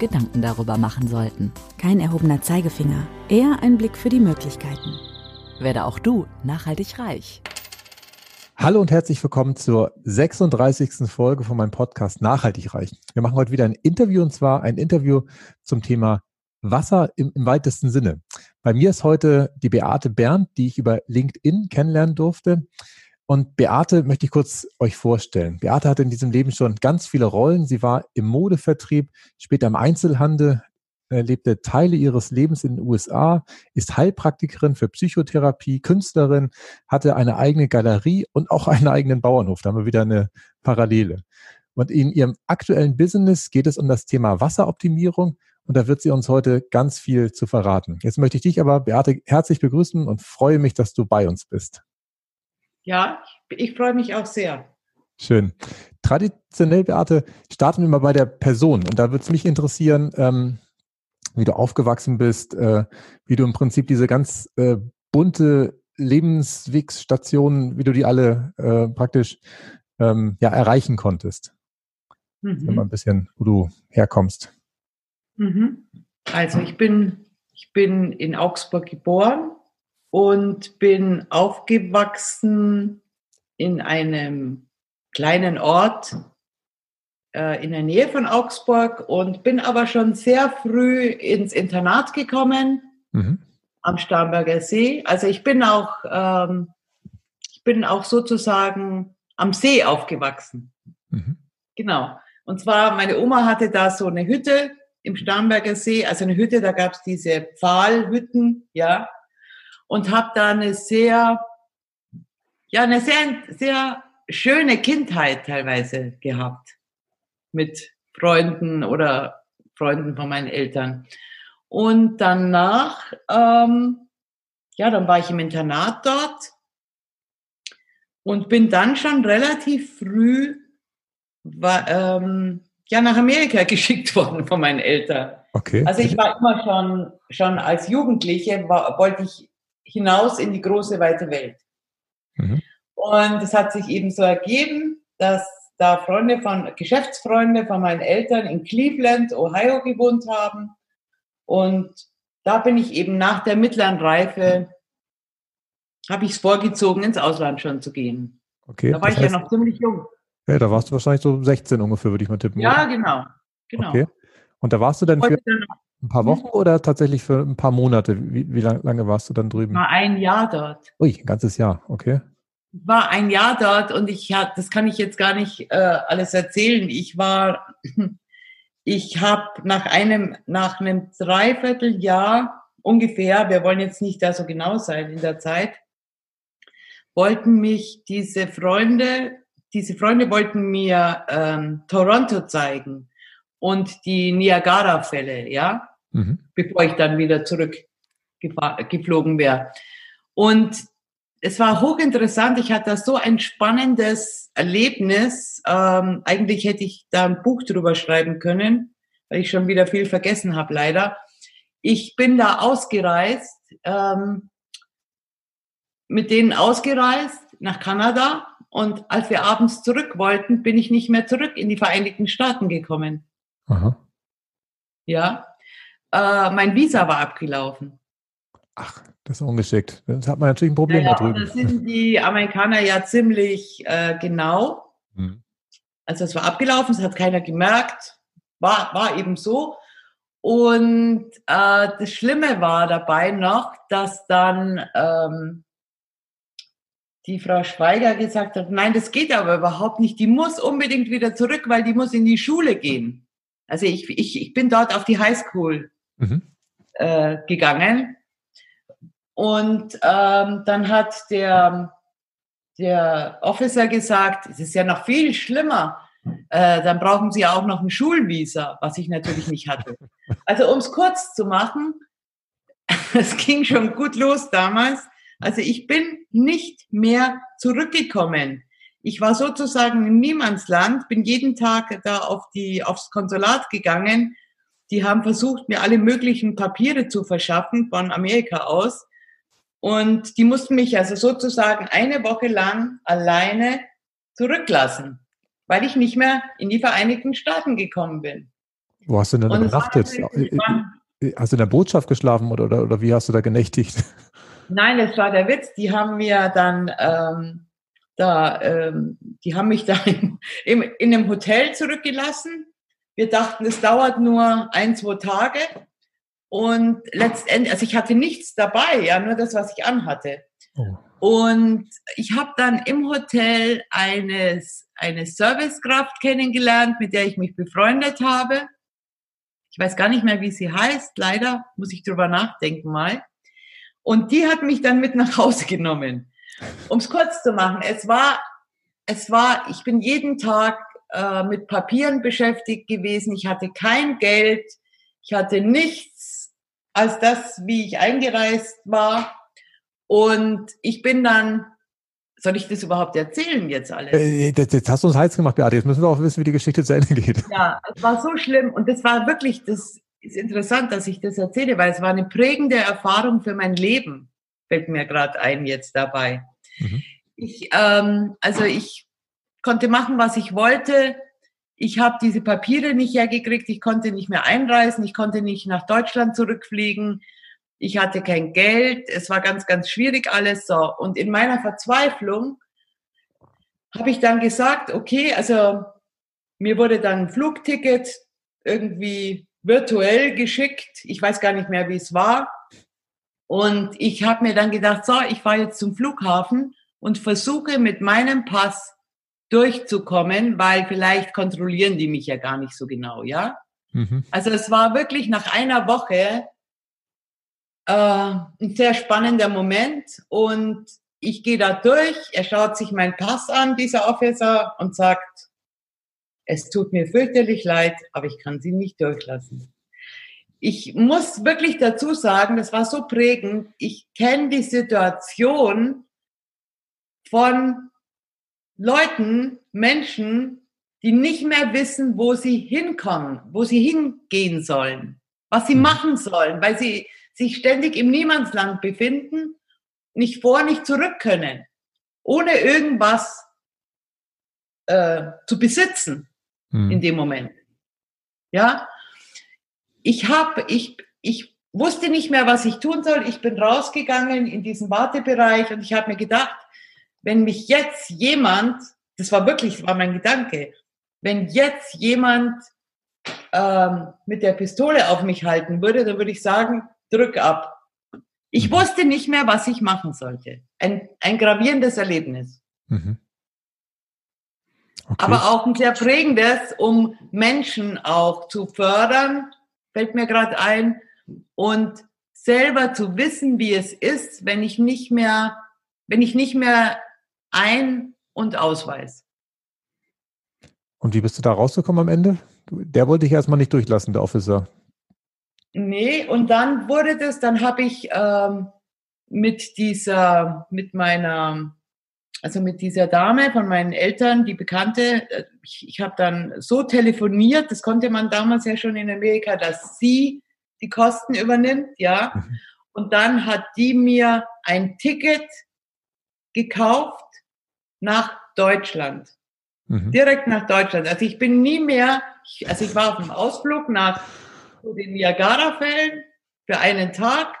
Gedanken darüber machen sollten. Kein erhobener Zeigefinger, eher ein Blick für die Möglichkeiten. Werde auch du nachhaltig reich. Hallo und herzlich willkommen zur 36. Folge von meinem Podcast Nachhaltig reich. Wir machen heute wieder ein Interview und zwar ein Interview zum Thema Wasser im, im weitesten Sinne. Bei mir ist heute die Beate Bernd, die ich über LinkedIn kennenlernen durfte. Und Beate möchte ich kurz euch vorstellen. Beate hatte in diesem Leben schon ganz viele Rollen. Sie war im Modevertrieb, später im Einzelhandel, äh, lebte Teile ihres Lebens in den USA, ist Heilpraktikerin für Psychotherapie, Künstlerin, hatte eine eigene Galerie und auch einen eigenen Bauernhof. Da haben wir wieder eine Parallele. Und in ihrem aktuellen Business geht es um das Thema Wasseroptimierung und da wird sie uns heute ganz viel zu verraten. Jetzt möchte ich dich aber, Beate, herzlich begrüßen und freue mich, dass du bei uns bist. Ja, ich freue mich auch sehr. Schön. Traditionell, Beate, starten wir mal bei der Person. Und da würde es mich interessieren, ähm, wie du aufgewachsen bist, äh, wie du im Prinzip diese ganz äh, bunte Lebenswegsstation, wie du die alle äh, praktisch ähm, ja, erreichen konntest. Mhm. Mal ein bisschen, wo du herkommst. Mhm. Also ich bin, ich bin in Augsburg geboren und bin aufgewachsen in einem kleinen Ort äh, in der Nähe von Augsburg und bin aber schon sehr früh ins Internat gekommen mhm. am Starnberger See. Also ich bin auch, ähm, ich bin auch sozusagen am See aufgewachsen. Mhm. Genau. Und zwar, meine Oma hatte da so eine Hütte im Starnberger See, also eine Hütte, da gab es diese Pfahlhütten, ja, und habe da eine sehr, ja, eine sehr, sehr schöne Kindheit teilweise gehabt mit Freunden oder Freunden von meinen Eltern. Und danach, ähm, ja, dann war ich im Internat dort und bin dann schon relativ früh war, ähm, ja, nach Amerika geschickt worden von meinen Eltern. Okay. Also ich war immer schon, schon als Jugendliche, war, wollte ich hinaus in die große, weite Welt. Mhm. Und es hat sich eben so ergeben, dass da Freunde von, Geschäftsfreunde von meinen Eltern in Cleveland, Ohio gewohnt haben. Und da bin ich eben nach der mittleren Reife, habe ich es vorgezogen, ins Ausland schon zu gehen. Okay. Da war ich heißt, ja noch ziemlich jung. Ja, da warst du wahrscheinlich so 16 ungefähr, würde ich mal tippen. Ja, genau. genau. Okay. Und da warst du dann für, ein paar Wochen hm? oder tatsächlich für ein paar Monate? Wie, wie lange warst du dann drüben? War ein Jahr dort. Ui, ein ganzes Jahr, okay. War ein Jahr dort und ich hatte, das kann ich jetzt gar nicht äh, alles erzählen. Ich war, ich habe nach einem, nach einem Dreivierteljahr ungefähr, wir wollen jetzt nicht da so genau sein in der Zeit, wollten mich diese Freunde, diese Freunde wollten mir ähm, Toronto zeigen und die Niagara-Fälle, ja mhm. bevor ich dann wieder zurückgeflogen wäre. Und es war hochinteressant. Ich hatte so ein spannendes Erlebnis. Ähm, eigentlich hätte ich da ein Buch drüber schreiben können, weil ich schon wieder viel vergessen habe, leider. Ich bin da ausgereist, ähm, mit denen ausgereist nach Kanada. Und als wir abends zurück wollten, bin ich nicht mehr zurück in die Vereinigten Staaten gekommen. Aha. Ja, äh, mein Visa war abgelaufen. Ach, das ist ungeschickt. Das hat man natürlich ein Problem naja, da drüben. Das sind die Amerikaner ja ziemlich äh, genau. Hm. Also es war abgelaufen, es hat keiner gemerkt. War, war eben so. Und äh, das Schlimme war dabei noch, dass dann ähm, die Frau Schweiger gesagt hat, nein, das geht aber überhaupt nicht. Die muss unbedingt wieder zurück, weil die muss in die Schule gehen. Also ich, ich, ich bin dort auf die Highschool mhm. äh, gegangen. Und ähm, dann hat der, der Officer gesagt, es ist ja noch viel schlimmer. äh, dann brauchen sie auch noch ein Schulvisa, was ich natürlich nicht hatte. Also um es kurz zu machen, es ging schon gut los damals. Also ich bin nicht mehr zurückgekommen. Ich war sozusagen im Niemandsland, bin jeden Tag da auf die, aufs Konsulat gegangen. Die haben versucht, mir alle möglichen Papiere zu verschaffen von Amerika aus. Und die mussten mich also sozusagen eine Woche lang alleine zurücklassen, weil ich nicht mehr in die Vereinigten Staaten gekommen bin. Wo hast du denn übernachtet? Hast du in der Botschaft geschlafen oder, oder, oder wie hast du da genächtigt? Nein, das war der Witz. Die haben mir dann ähm, da, ähm, die haben mich da in, in, in einem Hotel zurückgelassen. Wir dachten, es dauert nur ein, zwei Tage. Und letztendlich, also ich hatte nichts dabei, ja, nur das, was ich anhatte. Oh. Und ich habe dann im Hotel eines, eine Servicekraft kennengelernt, mit der ich mich befreundet habe. Ich weiß gar nicht mehr, wie sie heißt. Leider muss ich drüber nachdenken mal. Und die hat mich dann mit nach Hause genommen. Um es kurz zu machen, es war, es war, ich bin jeden Tag äh, mit Papieren beschäftigt gewesen. Ich hatte kein Geld. Ich hatte nichts als das, wie ich eingereist war. Und ich bin dann, soll ich das überhaupt erzählen jetzt alles? Äh, jetzt hast du uns heiß gemacht, Beate. Jetzt müssen wir auch wissen, wie die Geschichte zu Ende geht. Ja, es war so schlimm. Und das war wirklich, das ist interessant, dass ich das erzähle, weil es war eine prägende Erfahrung für mein Leben. Fällt mir gerade ein jetzt dabei. Mhm. Ich, ähm, also ich konnte machen, was ich wollte. Ich habe diese Papiere nicht hergekriegt. Ich konnte nicht mehr einreisen. Ich konnte nicht nach Deutschland zurückfliegen. Ich hatte kein Geld. Es war ganz, ganz schwierig alles so. Und in meiner Verzweiflung habe ich dann gesagt, okay, also mir wurde dann ein Flugticket irgendwie virtuell geschickt. Ich weiß gar nicht mehr, wie es war. Und ich habe mir dann gedacht, so, ich fahre jetzt zum Flughafen und versuche mit meinem Pass durchzukommen, weil vielleicht kontrollieren die mich ja gar nicht so genau, ja. Mhm. Also es war wirklich nach einer Woche äh, ein sehr spannender Moment und ich gehe da durch, er schaut sich meinen Pass an, dieser Officer, und sagt, es tut mir fürchterlich leid, aber ich kann Sie nicht durchlassen. Ich muss wirklich dazu sagen, das war so prägend, ich kenne die Situation von Leuten, Menschen, die nicht mehr wissen, wo sie hinkommen, wo sie hingehen sollen, was sie mhm. machen sollen, weil sie sich ständig im Niemandsland befinden, nicht vor, nicht zurück können, ohne irgendwas äh, zu besitzen hm. in dem Moment. Ja, ich habe, ich, ich wusste nicht mehr, was ich tun soll. Ich bin rausgegangen in diesen Wartebereich und ich habe mir gedacht, wenn mich jetzt jemand, das war wirklich, das war mein Gedanke, wenn jetzt jemand ähm, mit der Pistole auf mich halten würde, dann würde ich sagen, drück ab. Ich mhm. wusste nicht mehr, was ich machen sollte. Ein, ein gravierendes Erlebnis. Mhm. Okay. Aber auch ein sehr prägendes, um Menschen auch zu fördern, fällt mir gerade ein, und selber zu wissen, wie es ist, wenn ich nicht mehr, wenn ich nicht mehr ein- und ausweis. Und wie bist du da rausgekommen am Ende? Der wollte ich erstmal nicht durchlassen, der Officer. Nee, und dann wurde das, dann habe ich ähm, mit dieser, mit meiner, also mit dieser Dame von meinen Eltern, die Bekannte, äh, ich, ich habe dann so telefoniert, das konnte man damals ja schon in Amerika, dass sie die Kosten übernimmt, ja. Mhm. Und dann hat die mir ein Ticket gekauft nach Deutschland. Mhm. Direkt nach Deutschland. Also ich bin nie mehr, also ich war auf einem Ausflug nach den Niagara-Fällen für einen Tag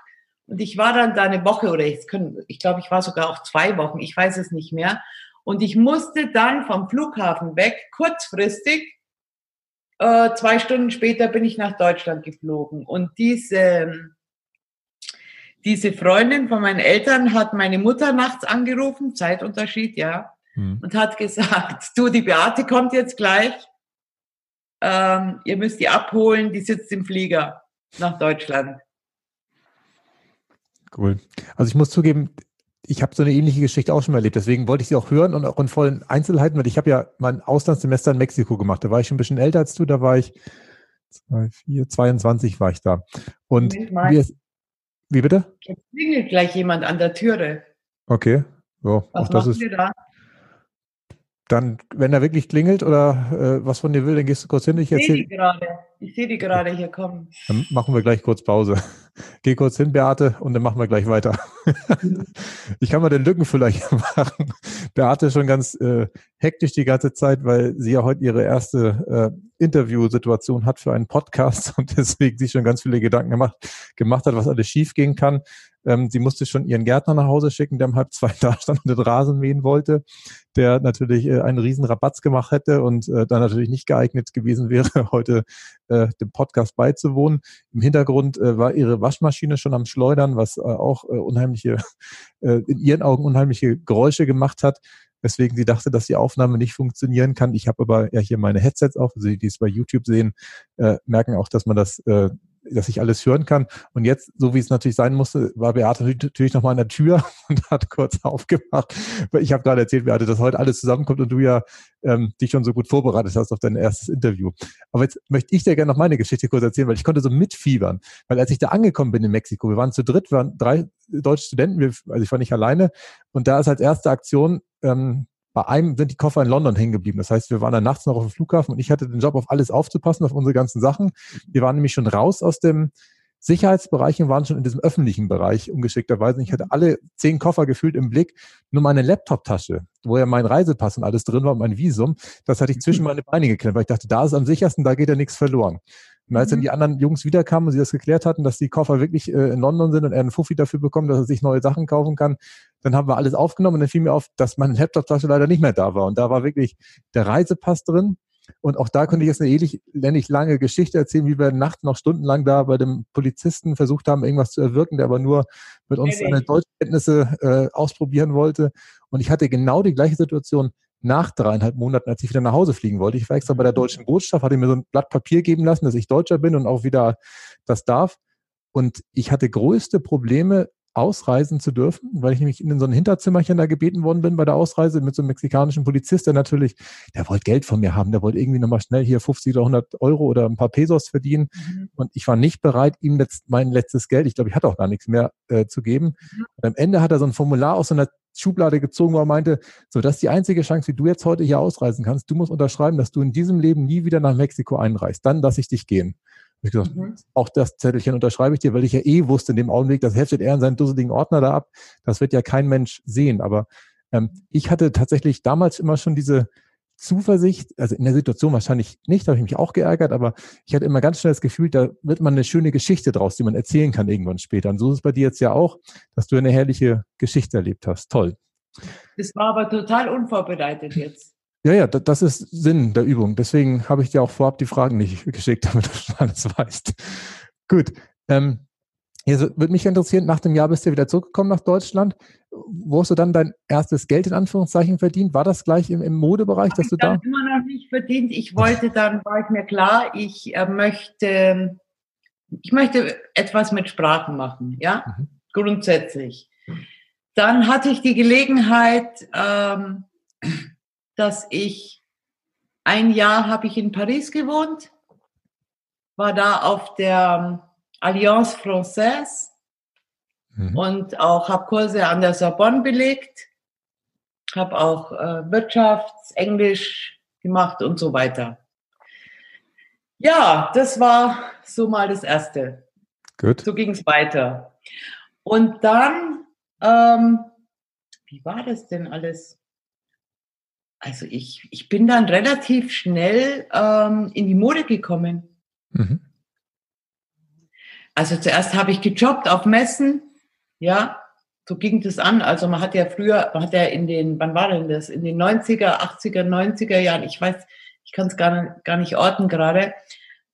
und ich war dann da eine Woche oder ich, ich glaube, ich war sogar auch zwei Wochen, ich weiß es nicht mehr. Und ich musste dann vom Flughafen weg, kurzfristig, äh, zwei Stunden später bin ich nach Deutschland geflogen. Und diese, diese Freundin von meinen Eltern hat meine Mutter nachts angerufen, Zeitunterschied, ja, hm. und hat gesagt, du, die Beate kommt jetzt gleich ähm, ihr müsst die abholen, die sitzt im Flieger nach Deutschland. Cool. Also ich muss zugeben, ich habe so eine ähnliche Geschichte auch schon mal erlebt. Deswegen wollte ich sie auch hören und auch in vollen Einzelheiten, weil ich habe ja mein Auslandssemester in Mexiko gemacht. Da war ich schon ein bisschen älter als du. Da war ich zwei, vier, 22 war ich da. Und wie, wie bitte? Jetzt klingelt gleich jemand an der Türe. Okay. So, Was auch das ist, da? dann, wenn er wirklich klingelt oder äh, was von dir will, dann gehst du kurz hin. Ich erzähle, gerade. Ich sehe die gerade hier kommen. dann machen wir gleich kurz Pause. Geh kurz hin, Beate, und dann machen wir gleich weiter. ich kann mal den Lückenfüller hier machen. Beate ist schon ganz äh, hektisch die ganze Zeit, weil sie ja heute ihre erste äh, Interviewsituation hat für einen Podcast und deswegen sich schon ganz viele Gedanken gemacht, gemacht hat, was alles schief gehen kann. Ähm, sie musste schon ihren Gärtner nach Hause schicken, der um halb zwei da stand und den Rasen mähen wollte, der natürlich äh, einen riesen Rabatz gemacht hätte und äh, dann natürlich nicht geeignet gewesen wäre, heute äh, dem Podcast beizuwohnen. Im Hintergrund äh, war ihre Waschmaschine schon am Schleudern, was äh, auch äh, unheimliche, äh, in ihren Augen unheimliche Geräusche gemacht hat weswegen sie dachte, dass die Aufnahme nicht funktionieren kann. Ich habe aber ja hier meine Headsets auf, also die, die es bei YouTube sehen, äh, merken auch, dass man das, äh, dass ich alles hören kann. Und jetzt, so wie es natürlich sein musste, war Beate natürlich noch mal an der Tür und hat kurz aufgemacht. Ich habe gerade erzählt, Beate, dass heute alles zusammenkommt und du ja ähm, dich schon so gut vorbereitet hast auf dein erstes Interview. Aber jetzt möchte ich dir gerne noch meine Geschichte kurz erzählen, weil ich konnte so mitfiebern. Weil als ich da angekommen bin in Mexiko, wir waren zu dritt, wir waren drei deutsche Studenten, wir, also ich war nicht alleine. Und da ist als erste Aktion ähm, bei einem sind die Koffer in London hängen geblieben. Das heißt, wir waren dann nachts noch auf dem Flughafen und ich hatte den Job, auf alles aufzupassen, auf unsere ganzen Sachen. Wir waren nämlich schon raus aus dem Sicherheitsbereich und waren schon in diesem öffentlichen Bereich ungeschickterweise. Ich hatte alle zehn Koffer gefühlt im Blick. Nur meine Laptop-Tasche, wo ja mein Reisepass und alles drin war und mein Visum, das hatte ich zwischen meine Beine geklemmt, weil ich dachte, da ist am sichersten, da geht ja nichts verloren. Und als dann Mhm. die anderen Jungs wiederkamen und sie das geklärt hatten, dass die Koffer wirklich äh, in London sind und er einen Fuffi dafür bekommt, dass er sich neue Sachen kaufen kann, dann haben wir alles aufgenommen und dann fiel mir auf, dass meine Laptop-Tasche leider nicht mehr da war. Und da war wirklich der Reisepass drin. Und auch da könnte ich jetzt eine ähnlich, ähnlich lange Geschichte erzählen, wie wir nachts noch stundenlang da bei dem Polizisten versucht haben, irgendwas zu erwirken, der aber nur mit uns seine. Deutschkenntnisse äh, ausprobieren wollte. Und ich hatte genau die gleiche Situation nach dreieinhalb Monaten, als ich wieder nach Hause fliegen wollte. Ich war extra bei der deutschen Botschaft, hatte mir so ein Blatt Papier geben lassen, dass ich Deutscher bin und auch wieder das darf. Und ich hatte größte Probleme, ausreisen zu dürfen, weil ich nämlich in so ein Hinterzimmerchen da gebeten worden bin bei der Ausreise mit so einem mexikanischen Polizist, der natürlich, der wollte Geld von mir haben, der wollte irgendwie nochmal schnell hier 50 oder 100 Euro oder ein paar Pesos verdienen. Mhm. Und ich war nicht bereit, ihm letzt, mein letztes Geld, ich glaube, ich hatte auch gar nichts mehr äh, zu geben. Mhm. Und am Ende hat er so ein Formular aus so einer Schublade gezogen, wo er meinte, so, das ist die einzige Chance, wie du jetzt heute hier ausreisen kannst. Du musst unterschreiben, dass du in diesem Leben nie wieder nach Mexiko einreist. Dann lasse ich dich gehen. Hab ich gesagt, Mhm. auch das Zettelchen unterschreibe ich dir, weil ich ja eh wusste in dem Augenblick, das heftet er in seinen dusseligen Ordner da ab. Das wird ja kein Mensch sehen. Aber ähm, ich hatte tatsächlich damals immer schon diese Zuversicht, also in der Situation wahrscheinlich nicht, da habe ich mich auch geärgert, aber ich hatte immer ganz schnell das Gefühl, da wird man eine schöne Geschichte draus, die man erzählen kann irgendwann später. Und so ist es bei dir jetzt ja auch, dass du eine herrliche Geschichte erlebt hast. Toll. Das war aber total unvorbereitet jetzt. Ja, ja, da- das ist Sinn der Übung. Deswegen habe ich dir auch vorab die Fragen nicht geschickt, damit du schon alles weißt. Gut. Ähm, jetzt würde mich interessieren, nach dem Jahr bist du wieder zurückgekommen nach Deutschland. Wo hast du dann dein erstes Geld in Anführungszeichen verdient? War das gleich im, im Modebereich, dass du da? dann immer noch nicht verdient. Ich wollte dann, war ich mir klar, ich äh, möchte, ich möchte etwas mit Sprachen machen, ja, Mhm. grundsätzlich. Dann hatte ich die Gelegenheit, ähm, dass ich ein Jahr habe ich in Paris gewohnt, war da auf der Alliance Française Mhm. und auch habe Kurse an der Sorbonne belegt, habe auch äh, Wirtschafts-, Englisch gemacht und so weiter. Ja, das war so mal das Erste. Gut. So ging es weiter. Und dann, ähm, wie war das denn alles? Also ich, ich bin dann relativ schnell ähm, in die Mode gekommen. Mhm. Also zuerst habe ich gejobbt auf Messen, ja, so ging das an. Also man hat ja früher, man hat ja in den, wann war denn das? In den 90er, 80er, 90er Jahren, ich weiß, ich kann es gar, nicht- gar nicht orten gerade,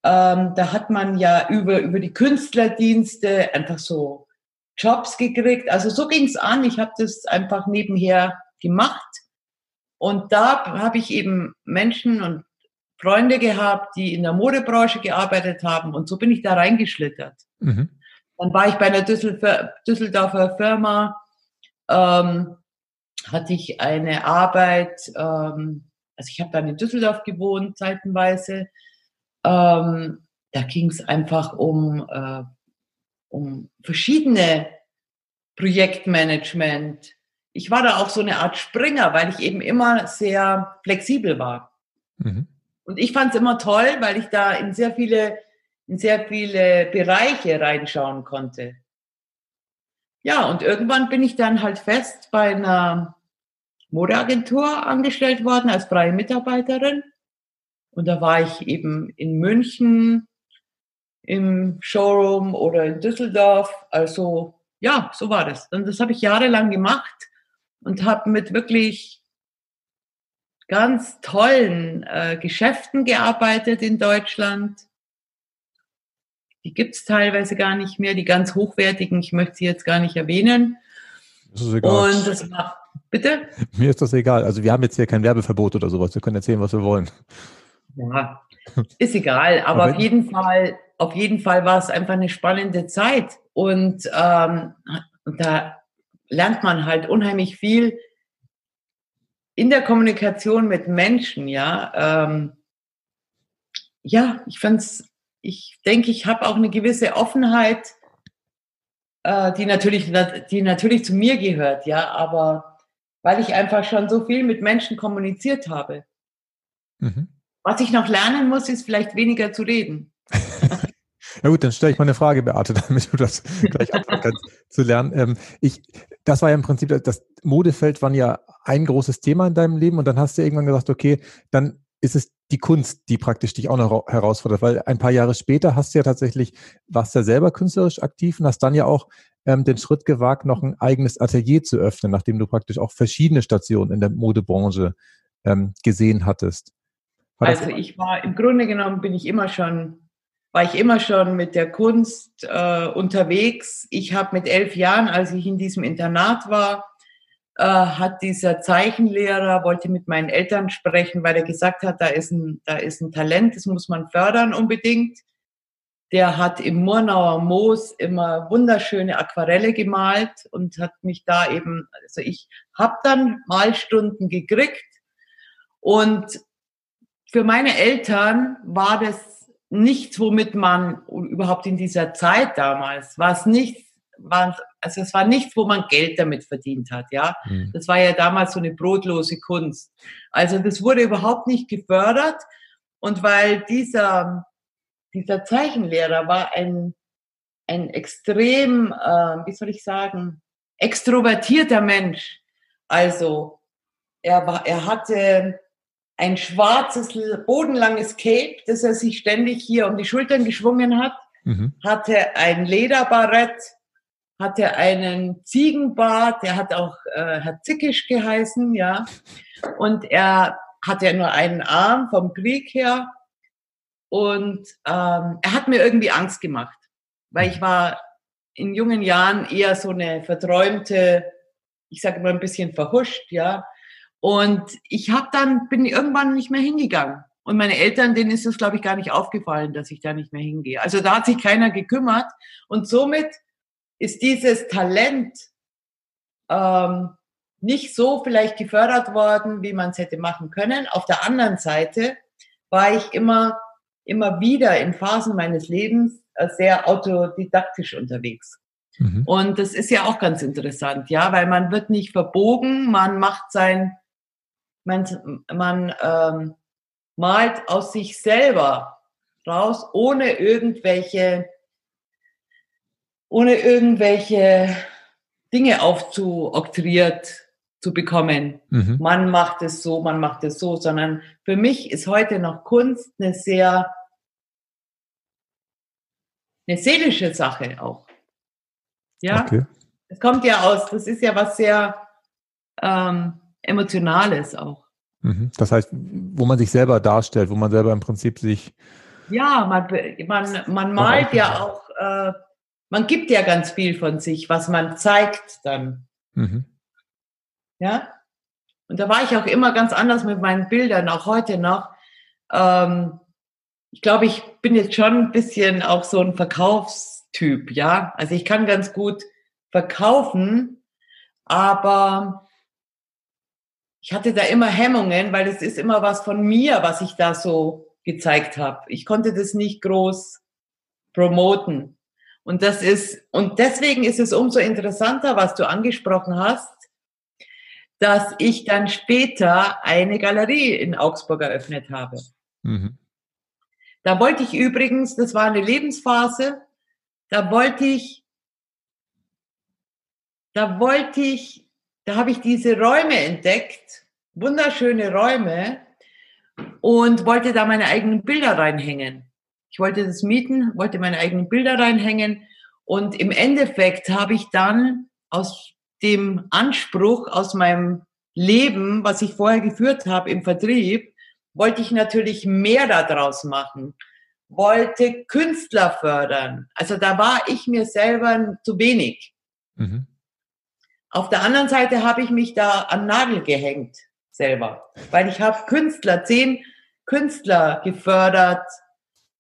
ähm, da hat man ja über, über die Künstlerdienste einfach so Jobs gekriegt. Also so ging es an. Ich habe das einfach nebenher gemacht. Und da habe ich eben Menschen und Freunde gehabt, die in der Modebranche gearbeitet haben. Und so bin ich da reingeschlittert. Mhm. Dann war ich bei einer Düsseldorfer, Düsseldorfer Firma ähm, hatte ich eine Arbeit, ähm, also ich habe dann in Düsseldorf gewohnt, zeitenweise. Ähm, da ging es einfach um, äh, um verschiedene Projektmanagement. Ich war da auch so eine Art Springer, weil ich eben immer sehr flexibel war. Mhm. Und ich fand es immer toll, weil ich da in sehr viele, in sehr viele Bereiche reinschauen konnte. Ja, und irgendwann bin ich dann halt fest bei einer Modeagentur angestellt worden als freie Mitarbeiterin. Und da war ich eben in München im Showroom oder in Düsseldorf. Also ja, so war das. Und das habe ich jahrelang gemacht und habe mit wirklich ganz tollen äh, Geschäften gearbeitet in Deutschland. Die gibt's teilweise gar nicht mehr, die ganz hochwertigen, ich möchte sie jetzt gar nicht erwähnen. Das ist egal. Und das macht, bitte? Mir ist das egal. Also wir haben jetzt hier kein Werbeverbot oder sowas. Wir können erzählen, was wir wollen. Ja, ist egal. Aber, aber auf jeden Fall, auf jeden Fall war es einfach eine spannende Zeit. Und ähm, da lernt man halt unheimlich viel in der Kommunikation mit Menschen, ja, ähm, ja, ich fand's, ich denke, ich habe auch eine gewisse Offenheit, äh, die natürlich, die natürlich zu mir gehört, ja, aber weil ich einfach schon so viel mit Menschen kommuniziert habe. Mhm. Was ich noch lernen muss, ist vielleicht weniger zu reden. Ja gut, dann stelle ich mal eine Frage, Beate, damit du das gleich anfangen kannst zu lernen. Ähm, ich, das war ja im Prinzip, das Modefeld war ja ein großes Thema in deinem Leben und dann hast du irgendwann gesagt, okay, dann ist es die Kunst, die praktisch dich auch noch herausfordert, weil ein paar Jahre später hast du ja tatsächlich, warst ja selber künstlerisch aktiv und hast dann ja auch ähm, den Schritt gewagt, noch ein eigenes Atelier zu öffnen, nachdem du praktisch auch verschiedene Stationen in der Modebranche ähm, gesehen hattest. Also ich war im Grunde genommen bin ich immer schon war ich immer schon mit der Kunst äh, unterwegs. Ich habe mit elf Jahren, als ich in diesem Internat war, äh, hat dieser Zeichenlehrer, wollte mit meinen Eltern sprechen, weil er gesagt hat, da ist ein, da ist ein Talent, das muss man fördern unbedingt. Der hat im Murnauer Moos immer wunderschöne Aquarelle gemalt und hat mich da eben, also ich habe dann Malstunden gekriegt und für meine Eltern war das nichts, womit man überhaupt in dieser Zeit damals, war es nicht, war, also es war nichts, wo man Geld damit verdient hat, ja. Mhm. Das war ja damals so eine brotlose Kunst. Also das wurde überhaupt nicht gefördert. Und weil dieser, dieser Zeichenlehrer war ein, ein extrem, äh, wie soll ich sagen, extrovertierter Mensch. Also er war, er hatte ein schwarzes, bodenlanges Cape, das er sich ständig hier um die Schultern geschwungen hat, mhm. hatte ein Lederbarett, hatte einen Ziegenbart, der hat auch äh, Herr Zickisch geheißen, ja. Und er hatte nur einen Arm vom Krieg her. Und ähm, er hat mir irgendwie Angst gemacht, weil ich war in jungen Jahren eher so eine verträumte, ich sage mal ein bisschen verhuscht, ja. Und ich habe dann, bin irgendwann nicht mehr hingegangen. Und meine Eltern, denen ist es, glaube ich, gar nicht aufgefallen, dass ich da nicht mehr hingehe. Also da hat sich keiner gekümmert. Und somit ist dieses Talent ähm, nicht so vielleicht gefördert worden, wie man es hätte machen können. Auf der anderen Seite war ich immer, immer wieder in Phasen meines Lebens äh, sehr autodidaktisch unterwegs. Mhm. Und das ist ja auch ganz interessant, ja, weil man wird nicht verbogen, man macht sein man, man ähm, malt aus sich selber raus, ohne irgendwelche, ohne irgendwelche Dinge aufzuoktriert zu bekommen. Mhm. Man macht es so, man macht es so, sondern für mich ist heute noch Kunst eine sehr, eine seelische Sache auch. Ja, okay. es kommt ja aus, das ist ja was sehr ähm, Emotionales auch. Mhm. Das heißt, wo man sich selber darstellt, wo man selber im Prinzip sich. Ja, man, man, man malt ja auch, äh, man gibt ja ganz viel von sich, was man zeigt dann. Mhm. Ja? Und da war ich auch immer ganz anders mit meinen Bildern, auch heute noch. Ähm, ich glaube, ich bin jetzt schon ein bisschen auch so ein Verkaufstyp, ja. Also ich kann ganz gut verkaufen, Aber ich hatte da immer Hemmungen, weil es ist immer was von mir, was ich da so gezeigt habe. Ich konnte das nicht groß promoten. Und das ist, und deswegen ist es umso interessanter, was du angesprochen hast, dass ich dann später eine Galerie in Augsburg eröffnet habe. Mhm. Da wollte ich übrigens, das war eine Lebensphase, da wollte ich, da wollte ich, da habe ich diese Räume entdeckt, wunderschöne Räume und wollte da meine eigenen Bilder reinhängen. Ich wollte das mieten, wollte meine eigenen Bilder reinhängen und im Endeffekt habe ich dann aus dem Anspruch aus meinem Leben, was ich vorher geführt habe im Vertrieb, wollte ich natürlich mehr daraus machen, wollte Künstler fördern. Also da war ich mir selber zu wenig. Mhm. Auf der anderen Seite habe ich mich da an Nagel gehängt selber, weil ich habe Künstler, zehn Künstler gefördert,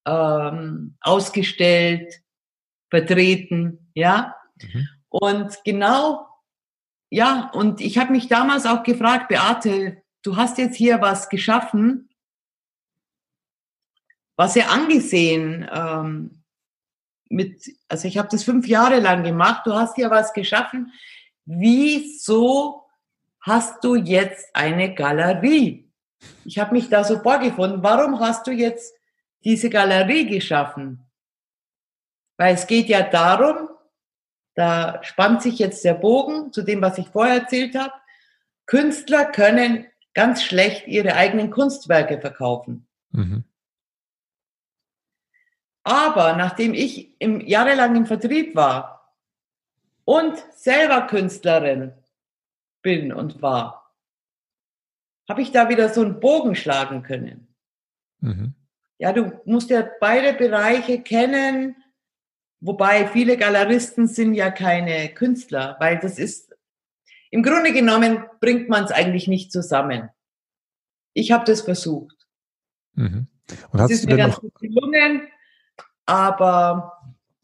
ähm, ausgestellt, vertreten, ja. Mhm. Und genau, ja, und ich habe mich damals auch gefragt, Beate, du hast jetzt hier was geschaffen, was ja angesehen ähm, mit, also ich habe das fünf Jahre lang gemacht, du hast hier was geschaffen. Wieso hast du jetzt eine Galerie? Ich habe mich da so vorgefunden. Warum hast du jetzt diese Galerie geschaffen? Weil es geht ja darum, da spannt sich jetzt der Bogen zu dem, was ich vorher erzählt habe. Künstler können ganz schlecht ihre eigenen Kunstwerke verkaufen. Mhm. Aber nachdem ich im, jahrelang im Vertrieb war und selber Künstlerin bin und war, habe ich da wieder so einen Bogen schlagen können. Mhm. Ja, du musst ja beide Bereiche kennen, wobei viele Galeristen sind ja keine Künstler, weil das ist, im Grunde genommen bringt man es eigentlich nicht zusammen. Ich habe das versucht. Mhm. Und hast es ist du mir ganz gut gelungen, aber.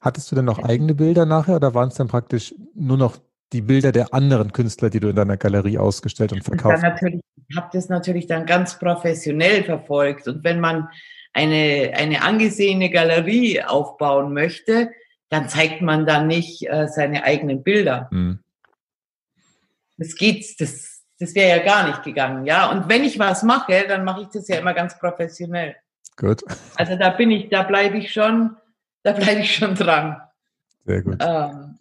Hattest du denn noch eigene Bilder nachher oder waren es dann praktisch nur noch die Bilder der anderen Künstler, die du in deiner Galerie ausgestellt und verkauft hast? Ich habe das natürlich dann ganz professionell verfolgt. Und wenn man eine, eine angesehene Galerie aufbauen möchte, dann zeigt man da nicht äh, seine eigenen Bilder. Mhm. Das geht, das, das wäre ja gar nicht gegangen, ja. Und wenn ich was mache, dann mache ich das ja immer ganz professionell. Gut. Also da bin ich, da bleibe ich schon, da bleibe ich schon dran. Sehr gut. Ähm,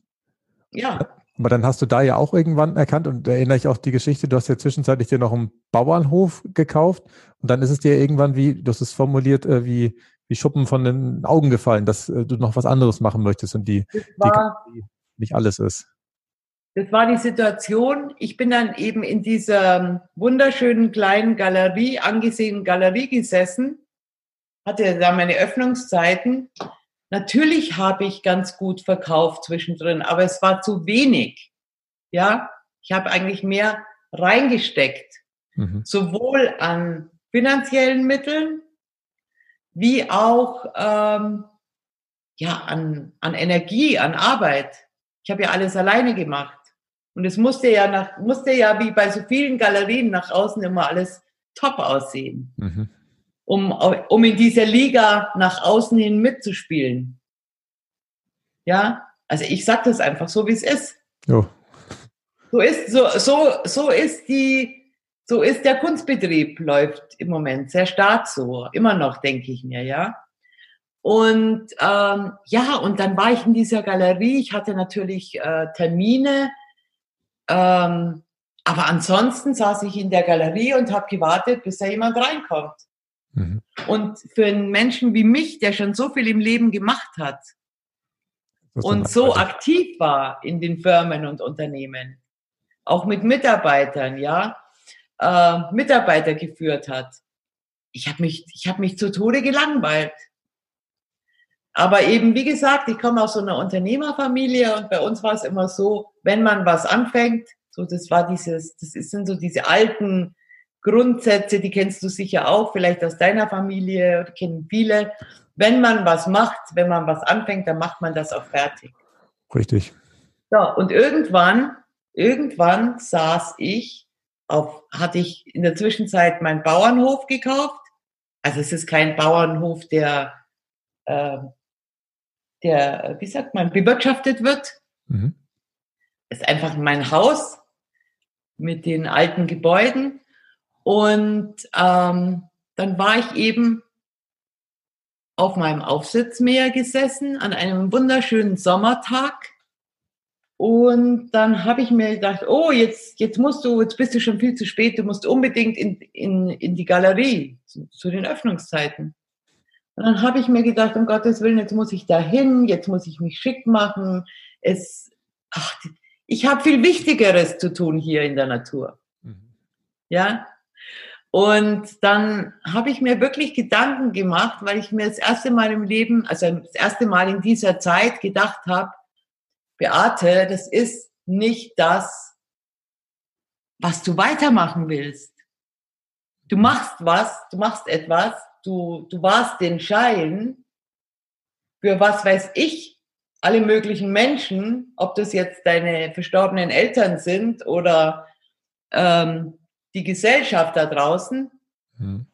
ja. Aber dann hast du da ja auch irgendwann erkannt und da erinnere ich auch die Geschichte, du hast ja zwischenzeitlich dir noch einen Bauernhof gekauft und dann ist es dir irgendwann wie, du hast es formuliert, äh, wie, wie Schuppen von den Augen gefallen, dass äh, du noch was anderes machen möchtest und die, war, die nicht alles ist. Das war die Situation. Ich bin dann eben in dieser wunderschönen kleinen Galerie, angesehenen Galerie gesessen hatte da meine Öffnungszeiten. Natürlich habe ich ganz gut verkauft zwischendrin, aber es war zu wenig. Ja, ich habe eigentlich mehr reingesteckt, mhm. sowohl an finanziellen Mitteln wie auch ähm, ja an, an Energie, an Arbeit. Ich habe ja alles alleine gemacht und es musste ja nach musste ja wie bei so vielen Galerien nach außen immer alles top aussehen. Mhm um, um in dieser Liga nach außen hin mitzuspielen. Ja, also ich sage das einfach so, wie es ist. Jo. So ist, so, so, so ist die, so ist der Kunstbetrieb läuft im Moment sehr stark so, immer noch, denke ich mir, ja. Und ähm, ja, und dann war ich in dieser Galerie. Ich hatte natürlich äh, Termine, ähm, aber ansonsten saß ich in der Galerie und habe gewartet, bis da jemand reinkommt. Mhm. Und für einen Menschen wie mich, der schon so viel im Leben gemacht hat und so aktiv war in den Firmen und Unternehmen, auch mit Mitarbeitern, ja, äh, Mitarbeiter geführt hat. Ich habe mich, ich habe mich zu Tode gelangweilt. Aber eben, wie gesagt, ich komme aus so einer Unternehmerfamilie und bei uns war es immer so, wenn man was anfängt, so das war dieses, das sind so diese alten Grundsätze, die kennst du sicher auch, vielleicht aus deiner Familie oder kennen viele. Wenn man was macht, wenn man was anfängt, dann macht man das auch fertig. Richtig. So, und irgendwann irgendwann saß ich auf, hatte ich in der Zwischenzeit meinen Bauernhof gekauft. Also es ist kein Bauernhof, der, äh, der, wie sagt man, bewirtschaftet wird. Mhm. Es ist einfach mein Haus mit den alten Gebäuden. Und ähm, dann war ich eben auf meinem Aufsitzmäher gesessen an einem wunderschönen Sommertag. Und dann habe ich mir gedacht, oh, jetzt, jetzt musst du, jetzt bist du schon viel zu spät, du musst unbedingt in, in, in die Galerie zu, zu den Öffnungszeiten. Und dann habe ich mir gedacht, um Gottes Willen, jetzt muss ich da hin, jetzt muss ich mich schick machen. Es, ach, ich habe viel Wichtigeres zu tun hier in der Natur. Mhm. Ja, und dann habe ich mir wirklich Gedanken gemacht, weil ich mir das erste Mal im Leben, also das erste Mal in dieser Zeit gedacht habe, Beate, das ist nicht das, was du weitermachen willst. Du machst was, du machst etwas, du, du warst den Schein für was weiß ich, alle möglichen Menschen, ob das jetzt deine verstorbenen Eltern sind oder ähm, die Gesellschaft da draußen, mhm.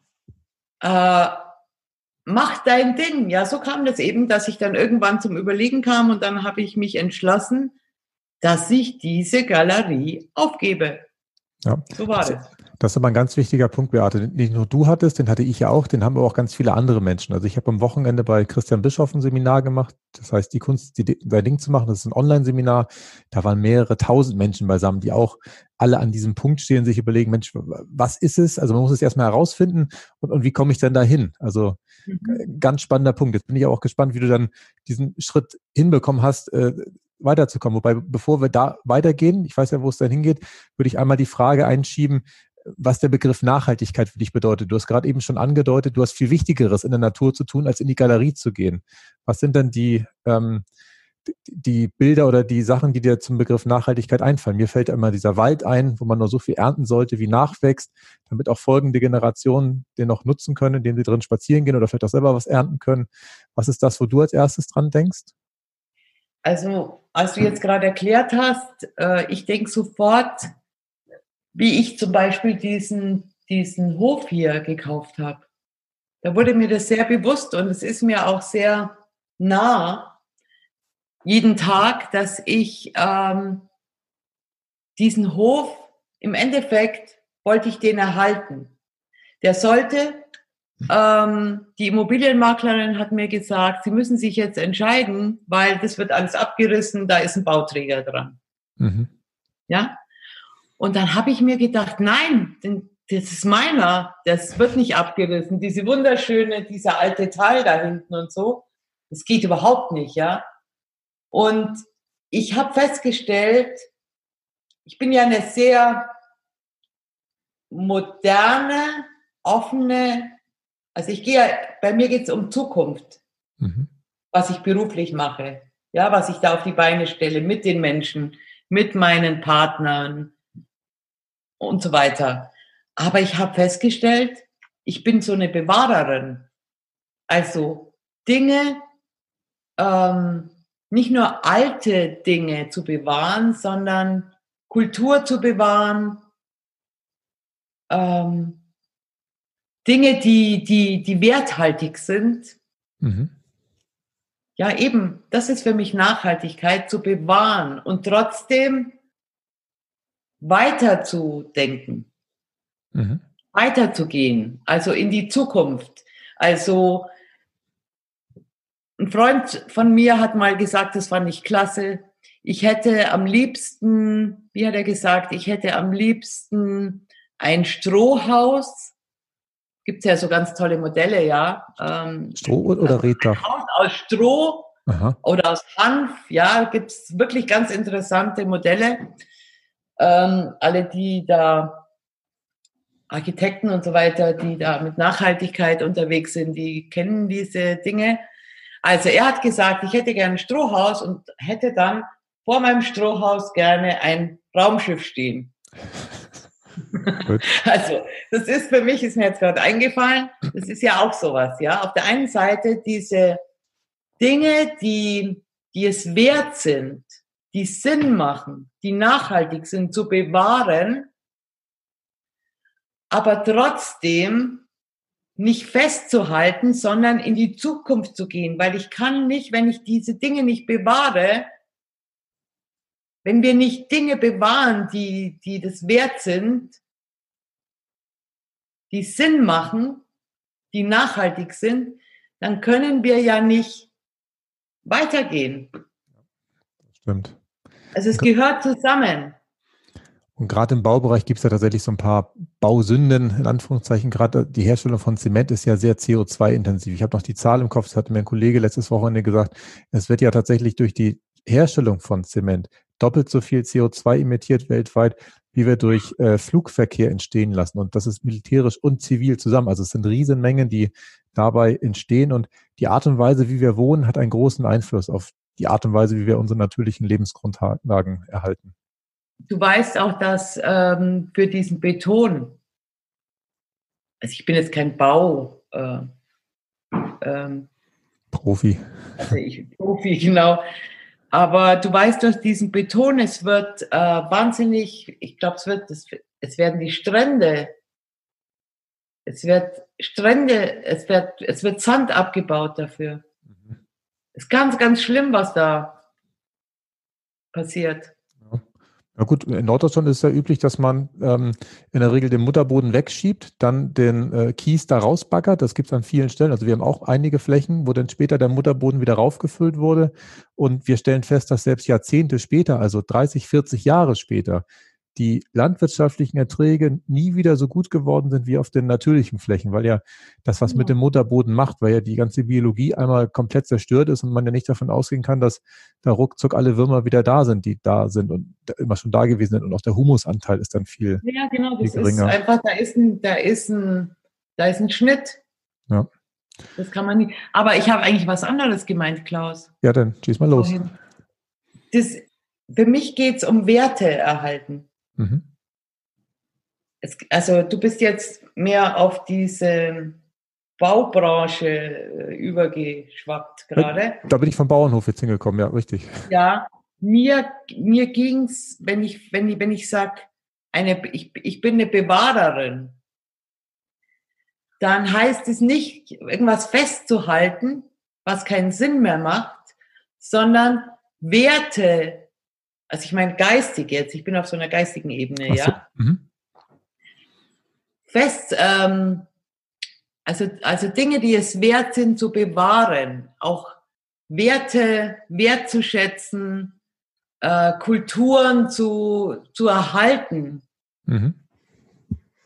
äh, mach dein Ding. Ja, so kam das eben, dass ich dann irgendwann zum Überlegen kam und dann habe ich mich entschlossen, dass ich diese Galerie aufgebe. Ja. So war das. Das ist aber ein ganz wichtiger Punkt, Beate. Den nicht nur du hattest, den hatte ich ja auch, den haben aber auch ganz viele andere Menschen. Also ich habe am Wochenende bei Christian Bischoff ein Seminar gemacht. Das heißt, die Kunst, die, dein Ding zu machen, das ist ein Online-Seminar. Da waren mehrere tausend Menschen beisammen, die auch alle an diesem Punkt stehen, sich überlegen, Mensch, was ist es? Also man muss es erstmal herausfinden und, und wie komme ich denn da hin? Also mhm. ganz spannender Punkt. Jetzt bin ich auch gespannt, wie du dann diesen Schritt hinbekommen hast, äh, weiterzukommen. Wobei, bevor wir da weitergehen, ich weiß ja, wo es dann hingeht, würde ich einmal die Frage einschieben, was der Begriff Nachhaltigkeit für dich bedeutet. Du hast gerade eben schon angedeutet, du hast viel Wichtigeres in der Natur zu tun, als in die Galerie zu gehen. Was sind denn die, ähm, die Bilder oder die Sachen, die dir zum Begriff Nachhaltigkeit einfallen? Mir fällt immer dieser Wald ein, wo man nur so viel ernten sollte, wie nachwächst, damit auch folgende Generationen den noch nutzen können, indem sie drin spazieren gehen oder vielleicht auch selber was ernten können. Was ist das, wo du als erstes dran denkst? Also, als du jetzt gerade erklärt hast, äh, ich denke sofort wie ich zum Beispiel diesen, diesen Hof hier gekauft habe. Da wurde mir das sehr bewusst und es ist mir auch sehr nah jeden Tag, dass ich ähm, diesen Hof im Endeffekt wollte ich den erhalten. Der sollte, ähm, die Immobilienmaklerin hat mir gesagt, Sie müssen sich jetzt entscheiden, weil das wird alles abgerissen, da ist ein Bauträger dran. Mhm. Ja, und dann habe ich mir gedacht, nein, das ist meiner, das wird nicht abgerissen. Diese wunderschöne, dieser alte Teil da hinten und so, das geht überhaupt nicht, ja. Und ich habe festgestellt, ich bin ja eine sehr moderne, offene, also ich gehe, bei mir geht es um Zukunft, mhm. was ich beruflich mache, ja, was ich da auf die Beine stelle mit den Menschen, mit meinen Partnern, und so weiter. Aber ich habe festgestellt, ich bin so eine Bewahrerin. Also Dinge, ähm, nicht nur alte Dinge zu bewahren, sondern Kultur zu bewahren, ähm, Dinge, die, die, die werthaltig sind. Mhm. Ja, eben, das ist für mich Nachhaltigkeit zu bewahren und trotzdem weiterzudenken, mhm. weiterzugehen, also in die Zukunft. Also ein Freund von mir hat mal gesagt, das fand ich klasse. Ich hätte am liebsten, wie hat er gesagt, ich hätte am liebsten ein Strohhaus. Gibt es ja so ganz tolle Modelle, ja. Ähm, Stroh oder Reddach? Aus Stroh Aha. oder aus Hanf, ja, gibt es wirklich ganz interessante Modelle. Ähm, alle, die da Architekten und so weiter, die da mit Nachhaltigkeit unterwegs sind, die kennen diese Dinge. Also er hat gesagt, ich hätte gerne ein Strohhaus und hätte dann vor meinem Strohhaus gerne ein Raumschiff stehen. also das ist für mich, ist mir jetzt gerade eingefallen, das ist ja auch sowas, ja. Auf der einen Seite diese Dinge, die, die es wert sind, die Sinn machen, die nachhaltig sind, zu bewahren, aber trotzdem nicht festzuhalten, sondern in die Zukunft zu gehen, weil ich kann nicht, wenn ich diese Dinge nicht bewahre, wenn wir nicht Dinge bewahren, die, die das wert sind, die Sinn machen, die nachhaltig sind, dann können wir ja nicht weitergehen. Stimmt. Also es gehört zusammen. Und gerade im Baubereich gibt es ja tatsächlich so ein paar Bausünden, in Anführungszeichen. Gerade die Herstellung von Zement ist ja sehr CO2-intensiv. Ich habe noch die Zahl im Kopf, das hatte mir ein Kollege letztes Wochenende gesagt. Es wird ja tatsächlich durch die Herstellung von Zement doppelt so viel CO2 emittiert weltweit, wie wir durch äh, Flugverkehr entstehen lassen. Und das ist militärisch und zivil zusammen. Also es sind Riesenmengen, die dabei entstehen. Und die Art und Weise, wie wir wohnen, hat einen großen Einfluss auf die Art und Weise, wie wir unsere natürlichen Lebensgrundlagen erhalten. Du weißt auch, dass ähm, für diesen Beton, also ich bin jetzt kein Bau, äh, ähm, Profi. Also ich, Profi, genau. Aber du weißt durch diesen Beton, es wird äh, wahnsinnig, ich glaube, es wird, es, es werden die Strände, es wird Strände, es wird, es wird Sand abgebaut dafür. Es ist ganz, ganz schlimm, was da passiert. Ja gut, in Norddeutschland ist es ja üblich, dass man ähm, in der Regel den Mutterboden wegschiebt, dann den äh, Kies da rausbaggert. Das gibt es an vielen Stellen. Also wir haben auch einige Flächen, wo dann später der Mutterboden wieder raufgefüllt wurde. Und wir stellen fest, dass selbst Jahrzehnte später, also 30, 40 Jahre später, die landwirtschaftlichen Erträge nie wieder so gut geworden sind wie auf den natürlichen Flächen, weil ja das, was ja. mit dem Mutterboden macht, weil ja die ganze Biologie einmal komplett zerstört ist und man ja nicht davon ausgehen kann, dass da ruckzuck alle Würmer wieder da sind, die da sind und immer schon da gewesen sind und auch der Humusanteil ist dann viel Ja, genau, das geringer. ist einfach, da ist ein, da ist ein, da ist ein Schnitt. Ja. Das kann man nicht. Aber ich habe eigentlich was anderes gemeint, Klaus. Ja, dann schieß mal los. Das, für mich geht es um Werte erhalten. Mhm. Es, also du bist jetzt mehr auf diese Baubranche äh, übergeschwappt gerade. Da bin ich vom Bauernhof jetzt hingekommen, ja, richtig. Ja, mir, mir ging's, wenn ich, wenn ich, wenn ich sag, eine, ich, ich bin eine Bewahrerin, dann heißt es nicht, irgendwas festzuhalten, was keinen Sinn mehr macht, sondern Werte also ich meine geistig jetzt, ich bin auf so einer geistigen Ebene, so. ja. Mhm. Fest, ähm, also, also Dinge, die es wert sind zu bewahren, auch Werte wertzuschätzen, äh, Kulturen zu, zu erhalten. Mhm.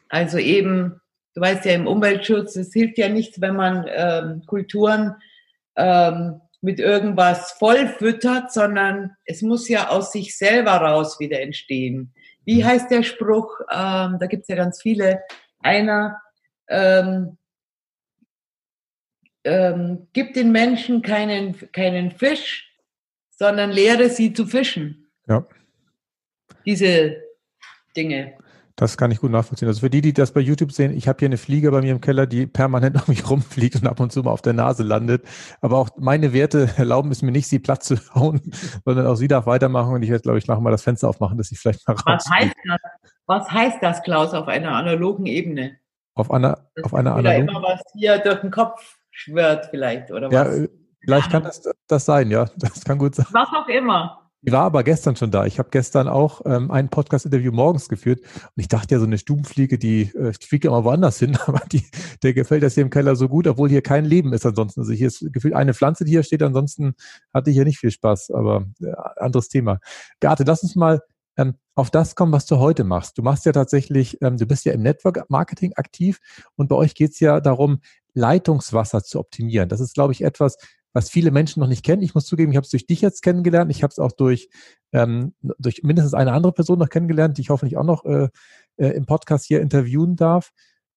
Also eben, du weißt ja, im Umweltschutz, es hilft ja nichts, wenn man ähm, Kulturen ähm, mit irgendwas vollfüttert, sondern es muss ja aus sich selber raus wieder entstehen. Wie mhm. heißt der Spruch? Ähm, da gibt's ja ganz viele. Einer ähm, ähm, gibt den Menschen keinen, keinen Fisch, sondern lehre sie zu fischen. Ja. Diese Dinge. Das kann ich gut nachvollziehen. Also für die, die das bei YouTube sehen, ich habe hier eine Fliege bei mir im Keller, die permanent auf mich rumfliegt und ab und zu mal auf der Nase landet. Aber auch meine Werte erlauben es mir nicht, sie platt zu hauen, sondern auch sie darf weitermachen. Und ich werde, glaube ich, nachher mal das Fenster aufmachen, dass sie vielleicht mal raus. Was heißt das? Was heißt das, Klaus, auf einer analogen Ebene? Auf einer, das auf einer analogen. immer was hier durch den Kopf schwört vielleicht oder was? Ja, vielleicht kann das, das sein, ja. Das kann gut sein. Was auch immer. Die war aber gestern schon da. Ich habe gestern auch ähm, ein Podcast-Interview morgens geführt und ich dachte ja, so eine Stubenfliege, die, äh, fliegt ja immer woanders hin, aber die, der gefällt das hier im Keller so gut, obwohl hier kein Leben ist ansonsten. Also hier ist gefühlt eine Pflanze, die hier steht, ansonsten hatte ich hier nicht viel Spaß, aber äh, anderes Thema. Beate, lass uns mal ähm, auf das kommen, was du heute machst. Du machst ja tatsächlich, ähm, du bist ja im Network Marketing aktiv und bei euch geht es ja darum, Leitungswasser zu optimieren. Das ist, glaube ich, etwas, was viele Menschen noch nicht kennen. Ich muss zugeben, ich habe es durch dich jetzt kennengelernt. Ich habe es auch durch, ähm, durch mindestens eine andere Person noch kennengelernt, die ich hoffentlich auch noch äh, äh, im Podcast hier interviewen darf.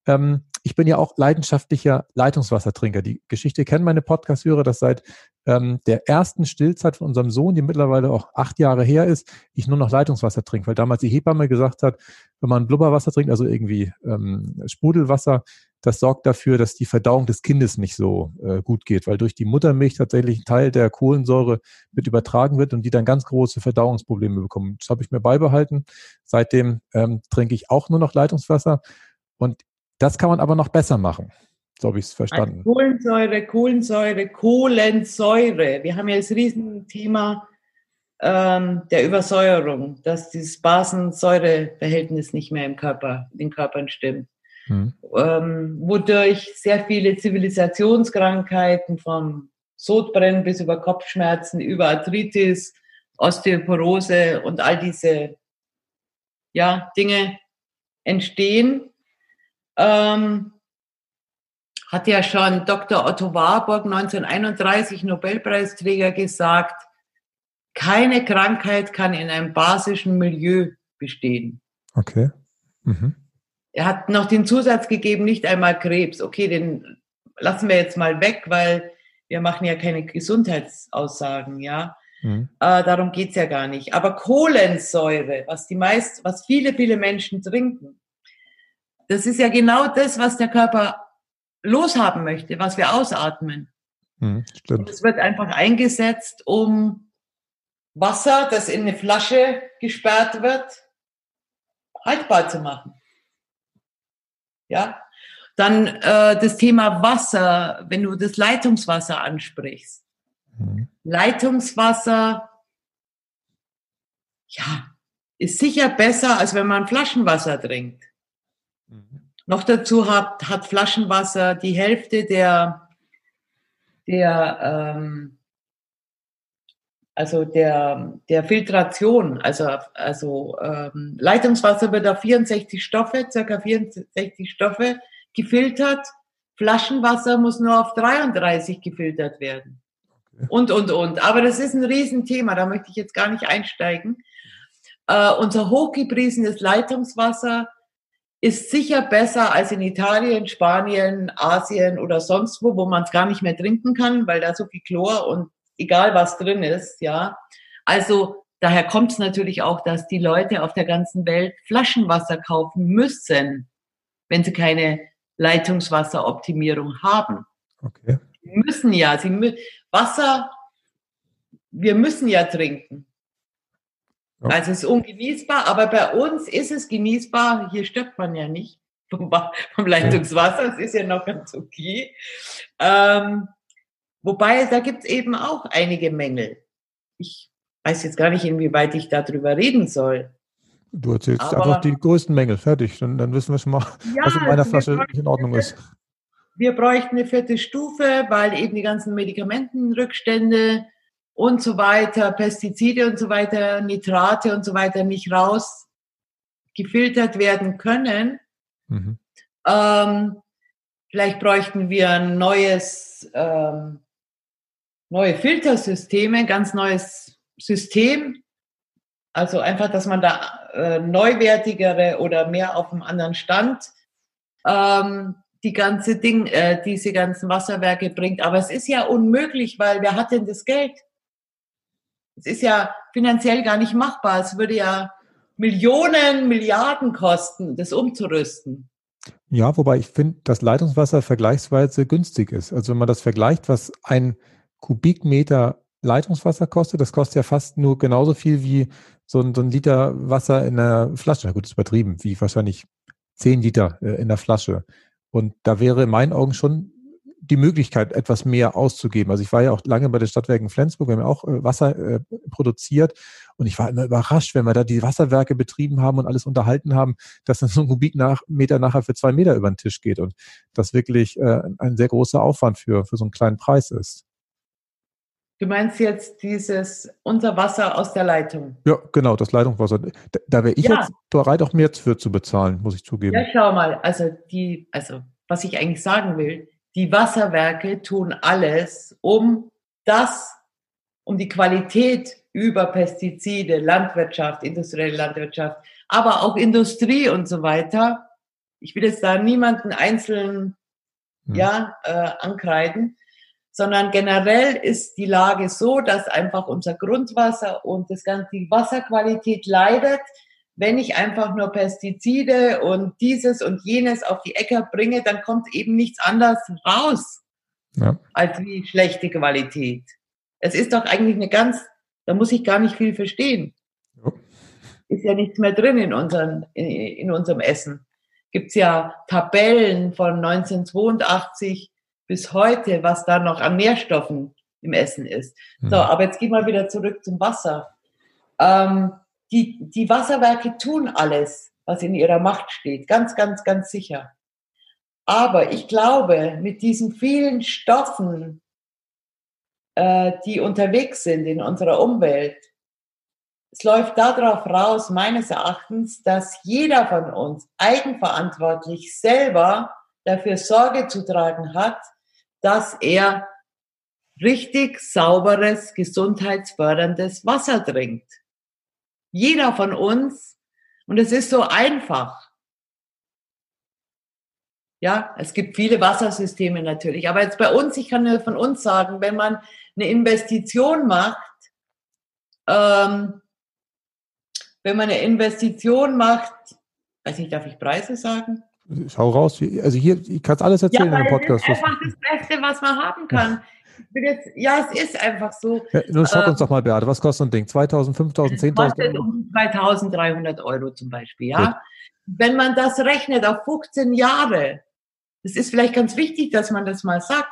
Ähm, ich bin ja auch leidenschaftlicher Leitungswassertrinker. Die Geschichte kennen meine Podcast-Hörer, dass seit ähm, der ersten Stillzeit von unserem Sohn, die mittlerweile auch acht Jahre her ist, ich nur noch Leitungswasser trinke, weil damals die Hebamme gesagt hat, wenn man Blubberwasser trinkt, also irgendwie ähm, Sprudelwasser, das sorgt dafür, dass die Verdauung des Kindes nicht so äh, gut geht, weil durch die Muttermilch tatsächlich ein Teil der Kohlensäure mit übertragen wird und die dann ganz große Verdauungsprobleme bekommen. Das habe ich mir beibehalten. Seitdem ähm, trinke ich auch nur noch Leitungswasser und das kann man aber noch besser machen. So habe ich es verstanden. Also Kohlensäure, Kohlensäure, Kohlensäure. Wir haben ja das Riesenthema ähm, der Übersäuerung, dass dieses Basensäureverhältnis nicht mehr im Körper, in den Körpern stimmt. Mhm. Ähm, wodurch sehr viele Zivilisationskrankheiten vom Sodbrennen bis über Kopfschmerzen, über Arthritis, Osteoporose und all diese ja, Dinge entstehen. Ähm, hat ja schon Dr. Otto Warburg 1931 Nobelpreisträger gesagt, keine Krankheit kann in einem basischen Milieu bestehen. Okay. Mhm. Er hat noch den Zusatz gegeben, nicht einmal Krebs. Okay, den lassen wir jetzt mal weg, weil wir machen ja keine Gesundheitsaussagen, ja. Mhm. Äh, darum geht's ja gar nicht. Aber Kohlensäure, was die meist, was viele, viele Menschen trinken, das ist ja genau das, was der Körper loshaben möchte, was wir ausatmen. Mhm, es wird einfach eingesetzt, um Wasser, das in eine Flasche gesperrt wird, haltbar zu machen. Ja, dann äh, das Thema Wasser, wenn du das Leitungswasser ansprichst. Mhm. Leitungswasser, ja, ist sicher besser, als wenn man Flaschenwasser trinkt. Mhm. Noch dazu hat, hat Flaschenwasser die Hälfte der, der ähm, also der, der Filtration, also, also ähm, Leitungswasser wird auf 64 Stoffe, circa 64 Stoffe gefiltert. Flaschenwasser muss nur auf 33 gefiltert werden. Okay. Und, und, und. Aber das ist ein Riesenthema, da möchte ich jetzt gar nicht einsteigen. Äh, unser hochgepriesenes Leitungswasser ist sicher besser als in Italien, Spanien, Asien oder sonst wo, wo man es gar nicht mehr trinken kann, weil da so viel Chlor und egal was drin ist, ja. Also daher kommt es natürlich auch, dass die Leute auf der ganzen Welt Flaschenwasser kaufen müssen, wenn sie keine Leitungswasseroptimierung haben. Okay. Sie müssen ja, sie mü Wasser, wir müssen ja trinken. Ja. Also es ist ungenießbar, aber bei uns ist es genießbar. Hier stirbt man ja nicht vom, vom Leitungswasser. Es ist ja noch ganz okay. Ähm, Wobei, da gibt es eben auch einige Mängel. Ich weiß jetzt gar nicht, inwieweit ich darüber reden soll. Du erzählst Aber, einfach die größten Mängel, fertig. Dann, dann wissen wir schon mal, ja, was in meiner Flasche nicht in Ordnung ist. Wir bräuchten eine vierte Stufe, weil eben die ganzen Medikamentenrückstände und so weiter, Pestizide und so weiter, Nitrate und so weiter nicht raus gefiltert werden können. Mhm. Ähm, vielleicht bräuchten wir ein neues ähm, neue Filtersysteme, ganz neues System. Also einfach, dass man da äh, neuwertigere oder mehr auf einem anderen Stand ähm, die ganze Ding, äh, diese ganzen Wasserwerke bringt. Aber es ist ja unmöglich, weil wer hat denn das Geld? Es ist ja finanziell gar nicht machbar. Es würde ja Millionen, Milliarden kosten, das umzurüsten. Ja, wobei ich finde, dass Leitungswasser vergleichsweise günstig ist. Also wenn man das vergleicht, was ein Kubikmeter Leitungswasser kostet. Das kostet ja fast nur genauso viel wie so ein, so ein Liter Wasser in einer Flasche. Na gut, ist übertrieben, wie wahrscheinlich zehn Liter äh, in der Flasche. Und da wäre in meinen Augen schon die Möglichkeit, etwas mehr auszugeben. Also ich war ja auch lange bei den Stadtwerken Flensburg, wir haben ja auch äh, Wasser äh, produziert und ich war immer überrascht, wenn wir da die Wasserwerke betrieben haben und alles unterhalten haben, dass dann so ein Kubikmeter nachher für zwei Meter über den Tisch geht und das wirklich ein sehr großer Aufwand für, für so einen kleinen Preis ist. Du meinst jetzt dieses unser Wasser aus der Leitung? Ja, genau, das Leitungswasser. Da, da wäre ich ja. jetzt bereit, auch mehr für zu bezahlen, muss ich zugeben. Ja, schau mal, also die, also was ich eigentlich sagen will, die Wasserwerke tun alles, um das, um die Qualität über Pestizide, Landwirtschaft, industrielle Landwirtschaft, aber auch Industrie und so weiter. Ich will jetzt da niemanden einzeln hm. ja, äh, ankreiden sondern generell ist die Lage so, dass einfach unser Grundwasser und das ganze, die Wasserqualität leidet, wenn ich einfach nur Pestizide und dieses und jenes auf die Äcker bringe, dann kommt eben nichts anderes raus ja. als wie schlechte Qualität. Es ist doch eigentlich eine ganz, da muss ich gar nicht viel verstehen. Ja. Ist ja nichts mehr drin in, unseren, in, in unserem Essen. Gibt's ja Tabellen von 1982 bis heute, was da noch an Nährstoffen im Essen ist. Mhm. So, aber jetzt gehen wir wieder zurück zum Wasser. Ähm, die, die Wasserwerke tun alles, was in ihrer Macht steht, ganz, ganz, ganz sicher. Aber ich glaube, mit diesen vielen Stoffen, äh, die unterwegs sind in unserer Umwelt, es läuft darauf raus, meines Erachtens, dass jeder von uns eigenverantwortlich selber dafür Sorge zu tragen hat, dass er richtig sauberes, gesundheitsförderndes Wasser trinkt. Jeder von uns. Und es ist so einfach. Ja, es gibt viele Wassersysteme natürlich. Aber jetzt bei uns, ich kann nur von uns sagen, wenn man eine Investition macht, ähm, wenn man eine Investition macht, weiß nicht, darf ich Preise sagen? Schau raus. Also hier, ich kann es alles erzählen ja, dem Podcast. Das ist einfach das Beste, was man haben kann. Jetzt, ja, es ist einfach so. Ja, nun schock uns ähm, doch mal, Beate, was kostet so ein Ding? 2000, 5000, 10.000 Euro? Um 2300 Euro zum Beispiel, ja. Gut. Wenn man das rechnet auf 15 Jahre, das ist vielleicht ganz wichtig, dass man das mal sagt,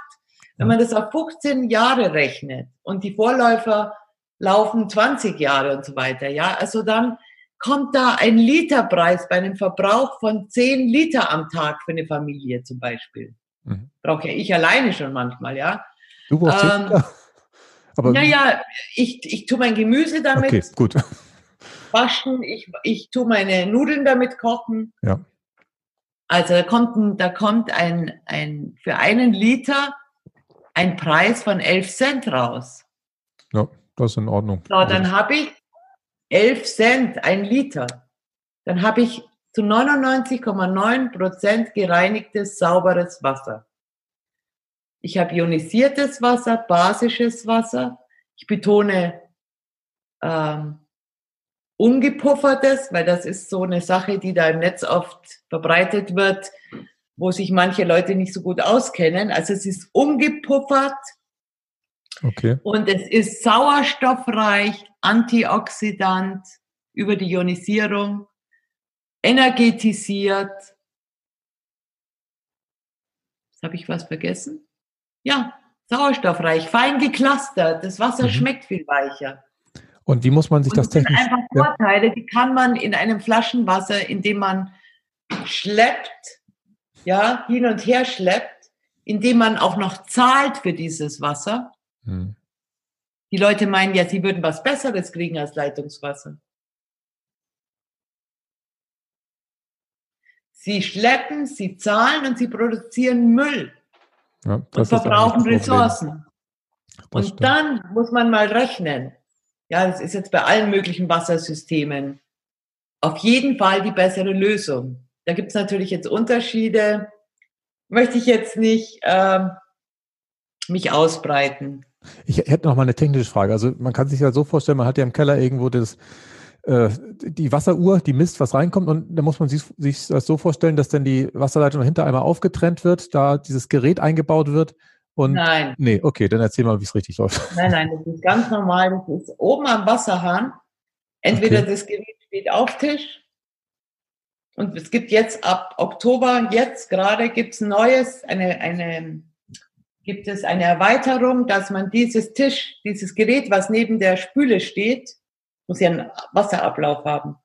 wenn man das auf 15 Jahre rechnet und die Vorläufer laufen 20 Jahre und so weiter, ja, also dann kommt da ein Literpreis bei einem Verbrauch von 10 Liter am Tag für eine Familie zum Beispiel. Mhm. Brauche ja ich alleine schon manchmal, ja. Du brauchst ähm, aber Naja, ich, ich tue mein Gemüse damit. Okay, gut. Waschen, ich, ich tue meine Nudeln damit kochen. Ja. Also da kommt, ein, da kommt ein, ein, für einen Liter ein Preis von 11 Cent raus. Ja, das ist in Ordnung. So, dann habe ich 11 Cent, ein Liter. Dann habe ich zu 99,9 Prozent gereinigtes, sauberes Wasser. Ich habe ionisiertes Wasser, basisches Wasser. Ich betone ähm, ungepuffertes, weil das ist so eine Sache, die da im Netz oft verbreitet wird, wo sich manche Leute nicht so gut auskennen. Also es ist ungepuffert okay. und es ist sauerstoffreich, antioxidant über die Ionisierung, energetisiert. Habe ich was vergessen? Ja, sauerstoffreich, fein geklustert. Das Wasser mhm. schmeckt viel weicher. Und wie muss man sich das, technisch? Das sind einfach Vorteile, die kann man in einem Flaschenwasser, indem man schleppt, ja, hin und her schleppt, indem man auch noch zahlt für dieses Wasser. Mhm. Die Leute meinen ja, sie würden was Besseres kriegen als Leitungswasser. Sie schleppen, sie zahlen und sie produzieren Müll. Ja, und verbrauchen Ressourcen. und stimmt. dann muss man mal rechnen. Ja, das ist jetzt bei allen möglichen Wassersystemen auf jeden Fall die bessere Lösung. Da gibt es natürlich jetzt Unterschiede. Möchte ich jetzt nicht ähm, mich ausbreiten. Ich hätte noch mal eine technische Frage. Also man kann sich ja so vorstellen, man hat ja im Keller irgendwo das, äh, die Wasseruhr, die misst, was reinkommt und da muss man sich, sich das so vorstellen, dass dann die Wasserleitung dahinter einmal aufgetrennt wird, da dieses Gerät eingebaut wird und nein. Nee, okay, dann erzähl mal, wie es richtig läuft. Nein, nein, das ist ganz normal. Das ist oben am Wasserhahn. Entweder okay. das Gerät steht auf Tisch und es gibt jetzt ab Oktober, jetzt gerade gibt es Neues, eine, eine, gibt es eine Erweiterung, dass man dieses Tisch, dieses Gerät, was neben der Spüle steht, muss ja einen Wasserablauf haben,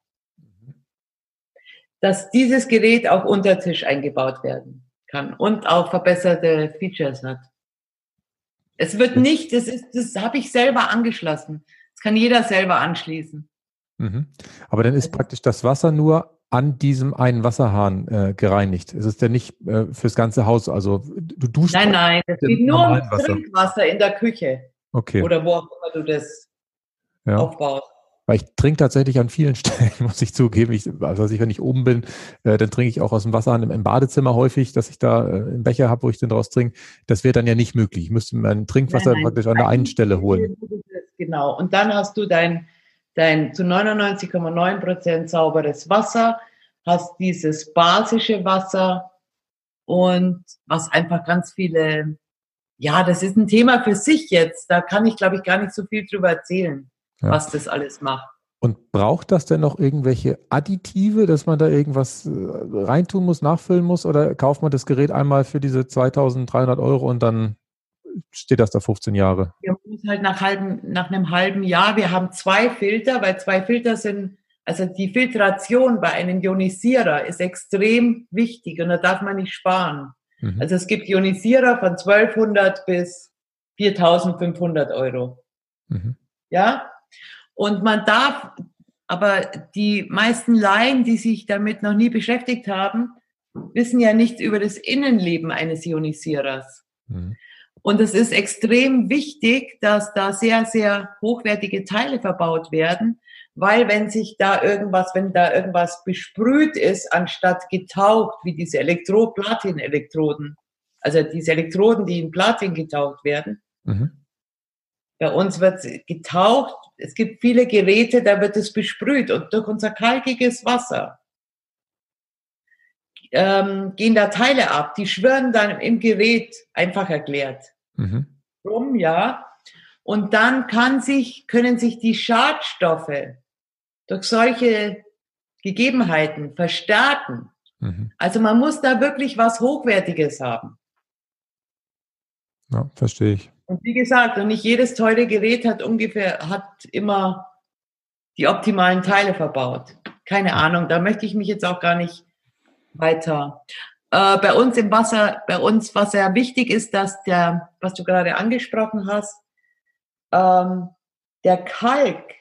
dass dieses Gerät auch unter Tisch eingebaut werden kann und auch verbesserte Features hat. Es wird nicht, das ist, das habe ich selber angeschlossen. Das kann jeder selber anschließen. Mhm. Aber dann ist also praktisch das Wasser nur an diesem einen Wasserhahn äh, gereinigt. Es ist ja nicht äh, fürs ganze Haus, also du duschst. Nein, nein, es geht nur um Trinkwasser in der Küche. Okay. Oder wo auch immer du das ja. aufbaust. Weil ich trinke tatsächlich an vielen Stellen, muss ich zugeben. Ich, also ich, wenn ich oben bin, äh, dann trinke ich auch aus dem Wasser im, im Badezimmer häufig, dass ich da äh, einen Becher habe, wo ich den draus trinke. Das wäre dann ja nicht möglich. Ich müsste mein Trinkwasser nein, nein, praktisch an der einen Stelle holen. Genau. Und dann hast du dein, dein zu 99,9 Prozent sauberes Wasser, hast dieses basische Wasser und was einfach ganz viele, ja, das ist ein Thema für sich jetzt. Da kann ich, glaube ich, gar nicht so viel drüber erzählen, ja. was das alles macht. Und braucht das denn noch irgendwelche Additive, dass man da irgendwas äh, reintun muss, nachfüllen muss? Oder kauft man das Gerät einmal für diese 2300 Euro und dann steht das da 15 Jahre? Wir müssen halt nach, halben, nach einem halben Jahr, wir haben zwei Filter, weil zwei Filter sind, also die Filtration bei einem Ionisierer ist extrem wichtig und da darf man nicht sparen. Mhm. Also es gibt Ionisierer von 1200 bis 4500 Euro. Mhm. Ja, und man darf, aber die meisten Laien, die sich damit noch nie beschäftigt haben, wissen ja nichts über das Innenleben eines Ionisierers. Mhm. Und es ist extrem wichtig, dass da sehr, sehr hochwertige Teile verbaut werden, weil wenn sich da irgendwas, wenn da irgendwas besprüht ist, anstatt getaucht, wie diese Elektro-Platin-Elektroden, also diese Elektroden, die in Platin getaucht werden, mhm. Bei uns wird getaucht. Es gibt viele Geräte, da wird es besprüht und durch unser kalkiges Wasser ähm, gehen da Teile ab. Die schwirren dann im Gerät, einfach erklärt. Mhm. Rum, ja. Und dann kann sich, können sich die Schadstoffe durch solche Gegebenheiten verstärken. Mhm. Also man muss da wirklich was Hochwertiges haben. Ja, verstehe ich. Und wie gesagt, und nicht jedes teure Gerät hat ungefähr, hat immer die optimalen Teile verbaut. Keine Ahnung, da möchte ich mich jetzt auch gar nicht weiter. Äh, bei uns im Wasser, bei uns, was sehr wichtig ist, dass der, was du gerade angesprochen hast, ähm, der Kalk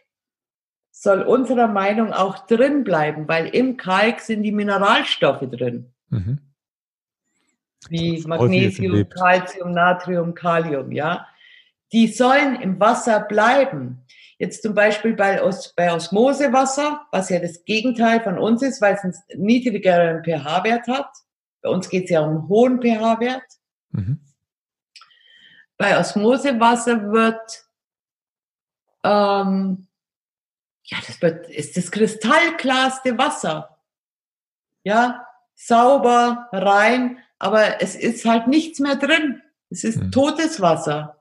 soll unserer Meinung auch drin bleiben, weil im Kalk sind die Mineralstoffe drin. Mhm wie Magnesium, Calcium, Natrium, Kalium, ja, die sollen im Wasser bleiben. Jetzt zum Beispiel bei, Os bei Osmosewasser, was ja das Gegenteil von uns ist, weil es einen niedrigeren pH-Wert hat. Bei uns geht es ja um einen hohen pH-Wert. Mhm. Bei Osmosewasser wird, ähm, ja, das wird, ist das kristallklarste Wasser. Ja, sauber, rein, aber es ist halt nichts mehr drin. Es ist hm. totes Wasser.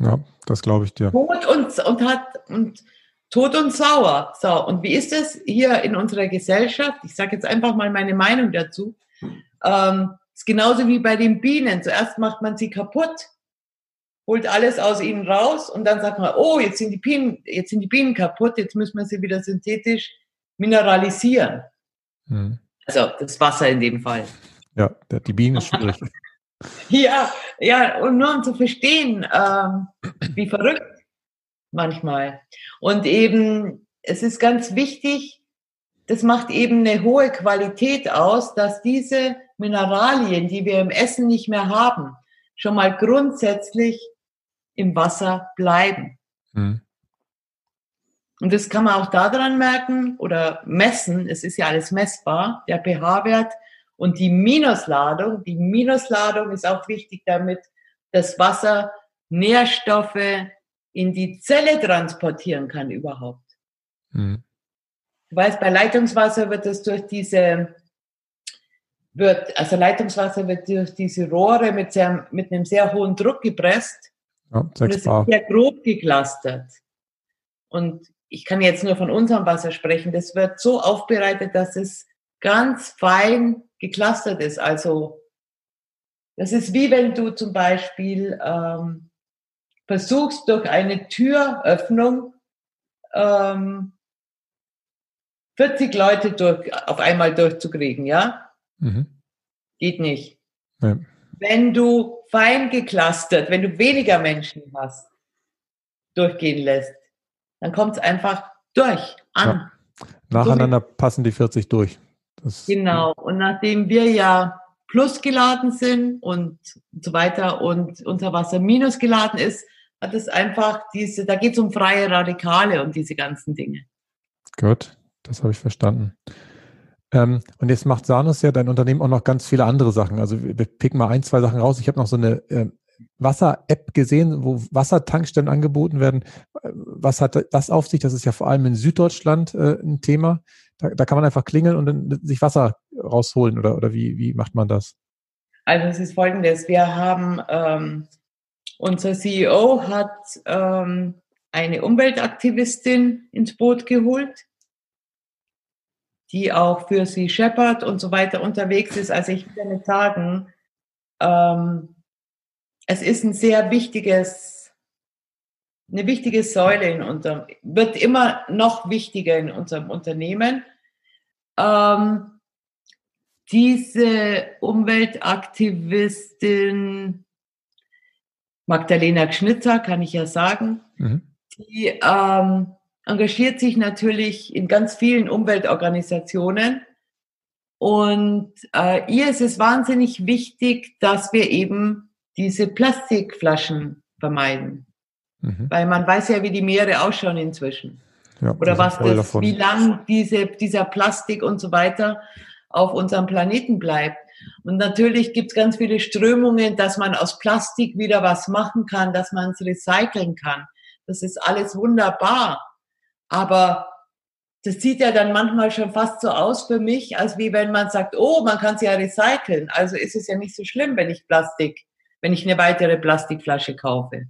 Ja, das glaube ich dir. Tot und, und hat und tot und sauer. So, und wie ist es hier in unserer Gesellschaft? Ich sage jetzt einfach mal meine Meinung dazu. Ähm, ist genauso wie bei den Bienen. Zuerst macht man sie kaputt, holt alles aus ihnen raus und dann sagt man, oh, jetzt sind die Bienen, jetzt sind die Bienen kaputt, jetzt müssen wir sie wieder synthetisch mineralisieren. Hm. Also das Wasser in dem Fall. Ja, die Bienen ist schwierig. ja, ja, und nur um zu verstehen, ähm, wie verrückt manchmal. Und eben, es ist ganz wichtig, das macht eben eine hohe Qualität aus, dass diese Mineralien, die wir im Essen nicht mehr haben, schon mal grundsätzlich im Wasser bleiben. Mhm. Und das kann man auch daran merken oder messen. Es ist ja alles messbar, der pH-Wert und die Minusladung. Die Minusladung ist auch wichtig, damit das Wasser Nährstoffe in die Zelle transportieren kann überhaupt. Mhm. Du weißt, bei Leitungswasser wird es durch diese, wird, also Leitungswasser wird durch diese Rohre mit, sehr, mit einem sehr hohen Druck gepresst. Ja, und es ist sehr grob geklustert. Und ich kann jetzt nur von unserem Wasser sprechen, das wird so aufbereitet, dass es ganz fein geklustert ist. Also das ist wie wenn du zum Beispiel ähm, versuchst, durch eine Türöffnung ähm, 40 Leute durch, auf einmal durchzukriegen, ja? Mhm. Geht nicht. Ja. Wenn du fein geklustert, wenn du weniger Menschen hast, durchgehen lässt, dann kommt es einfach durch, an. Ja. Nacheinander so passen die 40 durch. Das genau. Und nachdem wir ja plus geladen sind und so weiter und unser Wasser minus geladen ist, hat es einfach diese, da geht es um freie Radikale und diese ganzen Dinge. Gut, das habe ich verstanden. Ähm, und jetzt macht Sanus ja dein Unternehmen auch noch ganz viele andere Sachen. Also wir picken mal ein, zwei Sachen raus. Ich habe noch so eine äh, Wasser-App gesehen, wo Wassertankstellen angeboten werden. Was hat das auf sich? Das ist ja vor allem in Süddeutschland äh, ein Thema. Da, da, kann man einfach klingeln und dann sich Wasser rausholen oder, oder wie, wie macht man das? Also es ist folgendes, wir haben, ähm, unser CEO hat ähm, eine Umweltaktivistin ins Boot geholt, die auch für sie Shepard und so weiter unterwegs ist. Also ich will damit sagen, ähm, es ist ein sehr wichtiges, eine wichtige Säule in unserem, wird immer noch wichtiger in unserem Unternehmen. Ähm, diese Umweltaktivistin Magdalena Schnitzer, kann ich ja sagen, mhm. die ähm, engagiert sich natürlich in ganz vielen Umweltorganisationen. Und äh, ihr ist es wahnsinnig wichtig, dass wir eben diese Plastikflaschen vermeiden. Mhm. Weil man weiß ja, wie die Meere ausschauen inzwischen. Ja, Oder was das, davon. wie lang diese, dieser Plastik und so weiter auf unserem Planeten bleibt. Und natürlich gibt es ganz viele Strömungen, dass man aus Plastik wieder was machen kann, dass man es recyceln kann. Das ist alles wunderbar. Aber das sieht ja dann manchmal schon fast so aus für mich, als wie wenn man sagt, oh, man kann es ja recyceln. Also ist es ja nicht so schlimm, wenn ich Plastik, wenn ich eine weitere Plastikflasche kaufe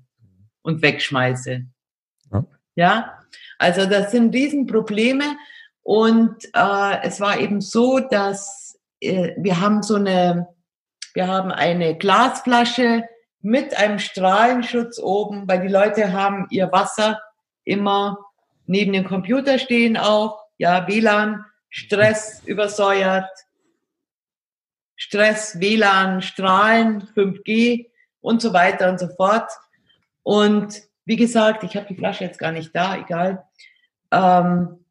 und wegschmeiße. Ja. ja? Also das sind Riesenprobleme. Und äh, es war eben so, dass äh, wir haben so eine, wir haben eine Glasflasche mit einem Strahlenschutz oben, weil die Leute haben ihr Wasser immer neben dem Computer stehen auch, ja, WLAN, Stress übersäuert, Stress, WLAN, Strahlen, 5G und so weiter und so fort. Und wie gesagt, ich habe die Flasche jetzt gar nicht da, egal. Ähm,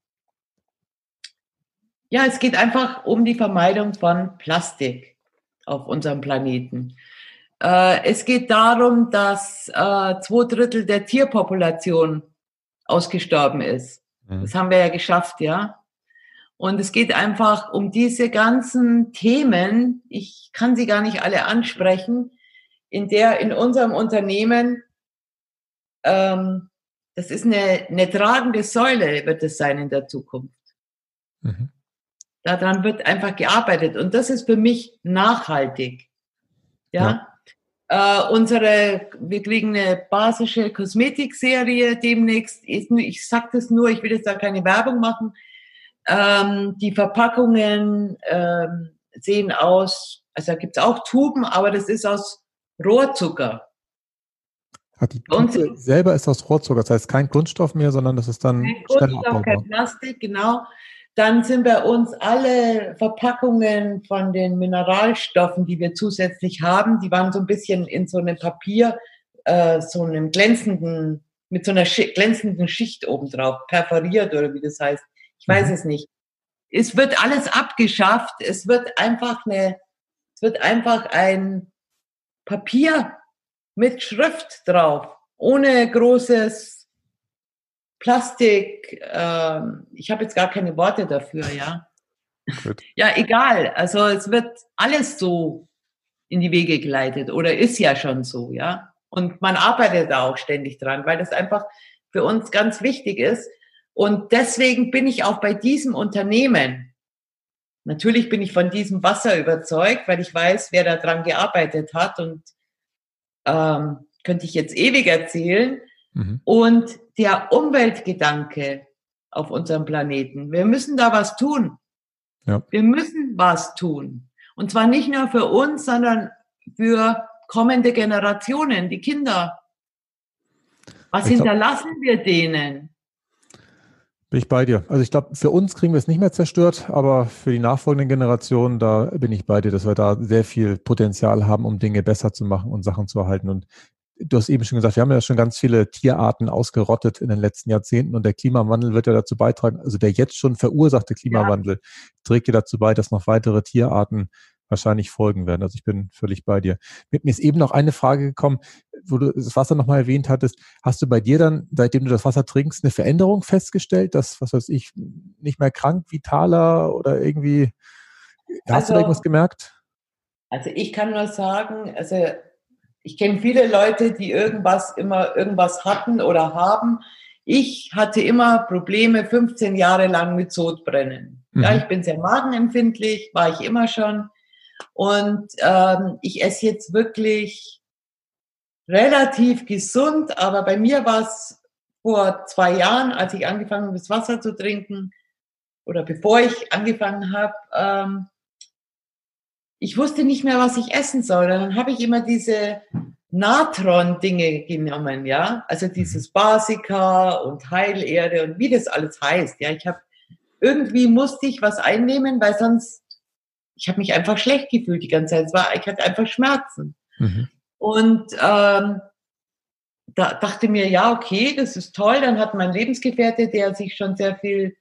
ja, es geht einfach um die Vermeidung von Plastik auf unserem Planeten. Äh, es geht darum, dass äh, zwei Drittel der Tierpopulation ausgestorben ist. Mhm. Das haben wir ja geschafft, ja. Und es geht einfach um diese ganzen Themen. Ich kann sie gar nicht alle ansprechen, in der in unserem Unternehmen, ähm, das ist eine, eine tragende Säule, wird es sein in der Zukunft. Mhm. Daran wird einfach gearbeitet. Und das ist für mich nachhaltig. Ja. ja. Äh, unsere, wir kriegen eine basische Kosmetikserie demnächst. Ich sage das nur, ich will jetzt da keine Werbung machen. Ähm, die Verpackungen ähm, sehen aus, also da gibt es auch Tuben, aber das ist aus Rohrzucker. Ach, die Tube selber ist aus Rohrzucker, das heißt kein Kunststoff mehr, sondern das ist dann kein Kunststoff, kein Plastik, genau. Dann sind bei uns alle Verpackungen von den Mineralstoffen, die wir zusätzlich haben, die waren so ein bisschen in so einem Papier, äh, so einem glänzenden, mit so einer Schi glänzenden Schicht obendrauf, perforiert oder wie das heißt. Ich weiß mhm. es nicht. Es wird alles abgeschafft. Es wird einfach eine, es wird einfach ein Papier mit Schrift drauf, ohne großes Plastik, äh, ich habe jetzt gar keine Worte dafür, ja. Gut. Ja, egal. Also es wird alles so in die Wege geleitet oder ist ja schon so, ja. Und man arbeitet da auch ständig dran, weil das einfach für uns ganz wichtig ist. Und deswegen bin ich auch bei diesem Unternehmen. Natürlich bin ich von diesem Wasser überzeugt, weil ich weiß, wer da dran gearbeitet hat und ähm, könnte ich jetzt ewig erzählen. Mhm. Und der Umweltgedanke auf unserem Planeten. Wir müssen da was tun. Ja. Wir müssen was tun. Und zwar nicht nur für uns, sondern für kommende Generationen, die Kinder. Was ich hinterlassen glaub, wir denen? Bin ich bei dir. Also ich glaube, für uns kriegen wir es nicht mehr zerstört, aber für die nachfolgenden Generationen, da bin ich bei dir, dass wir da sehr viel Potenzial haben, um Dinge besser zu machen und Sachen zu erhalten. Und du hast eben schon gesagt, wir haben ja schon ganz viele Tierarten ausgerottet in den letzten Jahrzehnten und der Klimawandel wird ja dazu beitragen, also der jetzt schon verursachte Klimawandel ja. trägt ja dazu bei, dass noch weitere Tierarten wahrscheinlich folgen werden. Also ich bin völlig bei dir. Mir ist eben noch eine Frage gekommen, wo du das Wasser nochmal erwähnt hattest. Hast du bei dir dann, seitdem du das Wasser trinkst, eine Veränderung festgestellt, dass, was weiß ich, nicht mehr krank, vitaler oder irgendwie, hast also, du da also irgendwas gemerkt? Also ich kann nur sagen, also ich kenne viele Leute, die irgendwas immer irgendwas hatten oder haben. Ich hatte immer Probleme 15 Jahre lang mit Sodbrennen. Mhm. Ja, ich bin sehr magenempfindlich, war ich immer schon. Und ähm, ich esse jetzt wirklich relativ gesund, aber bei mir war es vor zwei Jahren, als ich angefangen habe, das Wasser zu trinken, oder bevor ich angefangen habe, ähm, ich wusste nicht mehr, was ich essen soll. Dann habe ich immer diese Natron-Dinge genommen, ja, also dieses Basica und Heilerde und wie das alles heißt. Ja, ich habe irgendwie musste ich was einnehmen, weil sonst ich habe mich einfach schlecht gefühlt die ganze Zeit. Es war, ich hatte einfach Schmerzen. Mhm. Und ähm, da dachte mir, ja, okay, das ist toll. Dann hat mein Lebensgefährte, der sich schon sehr viel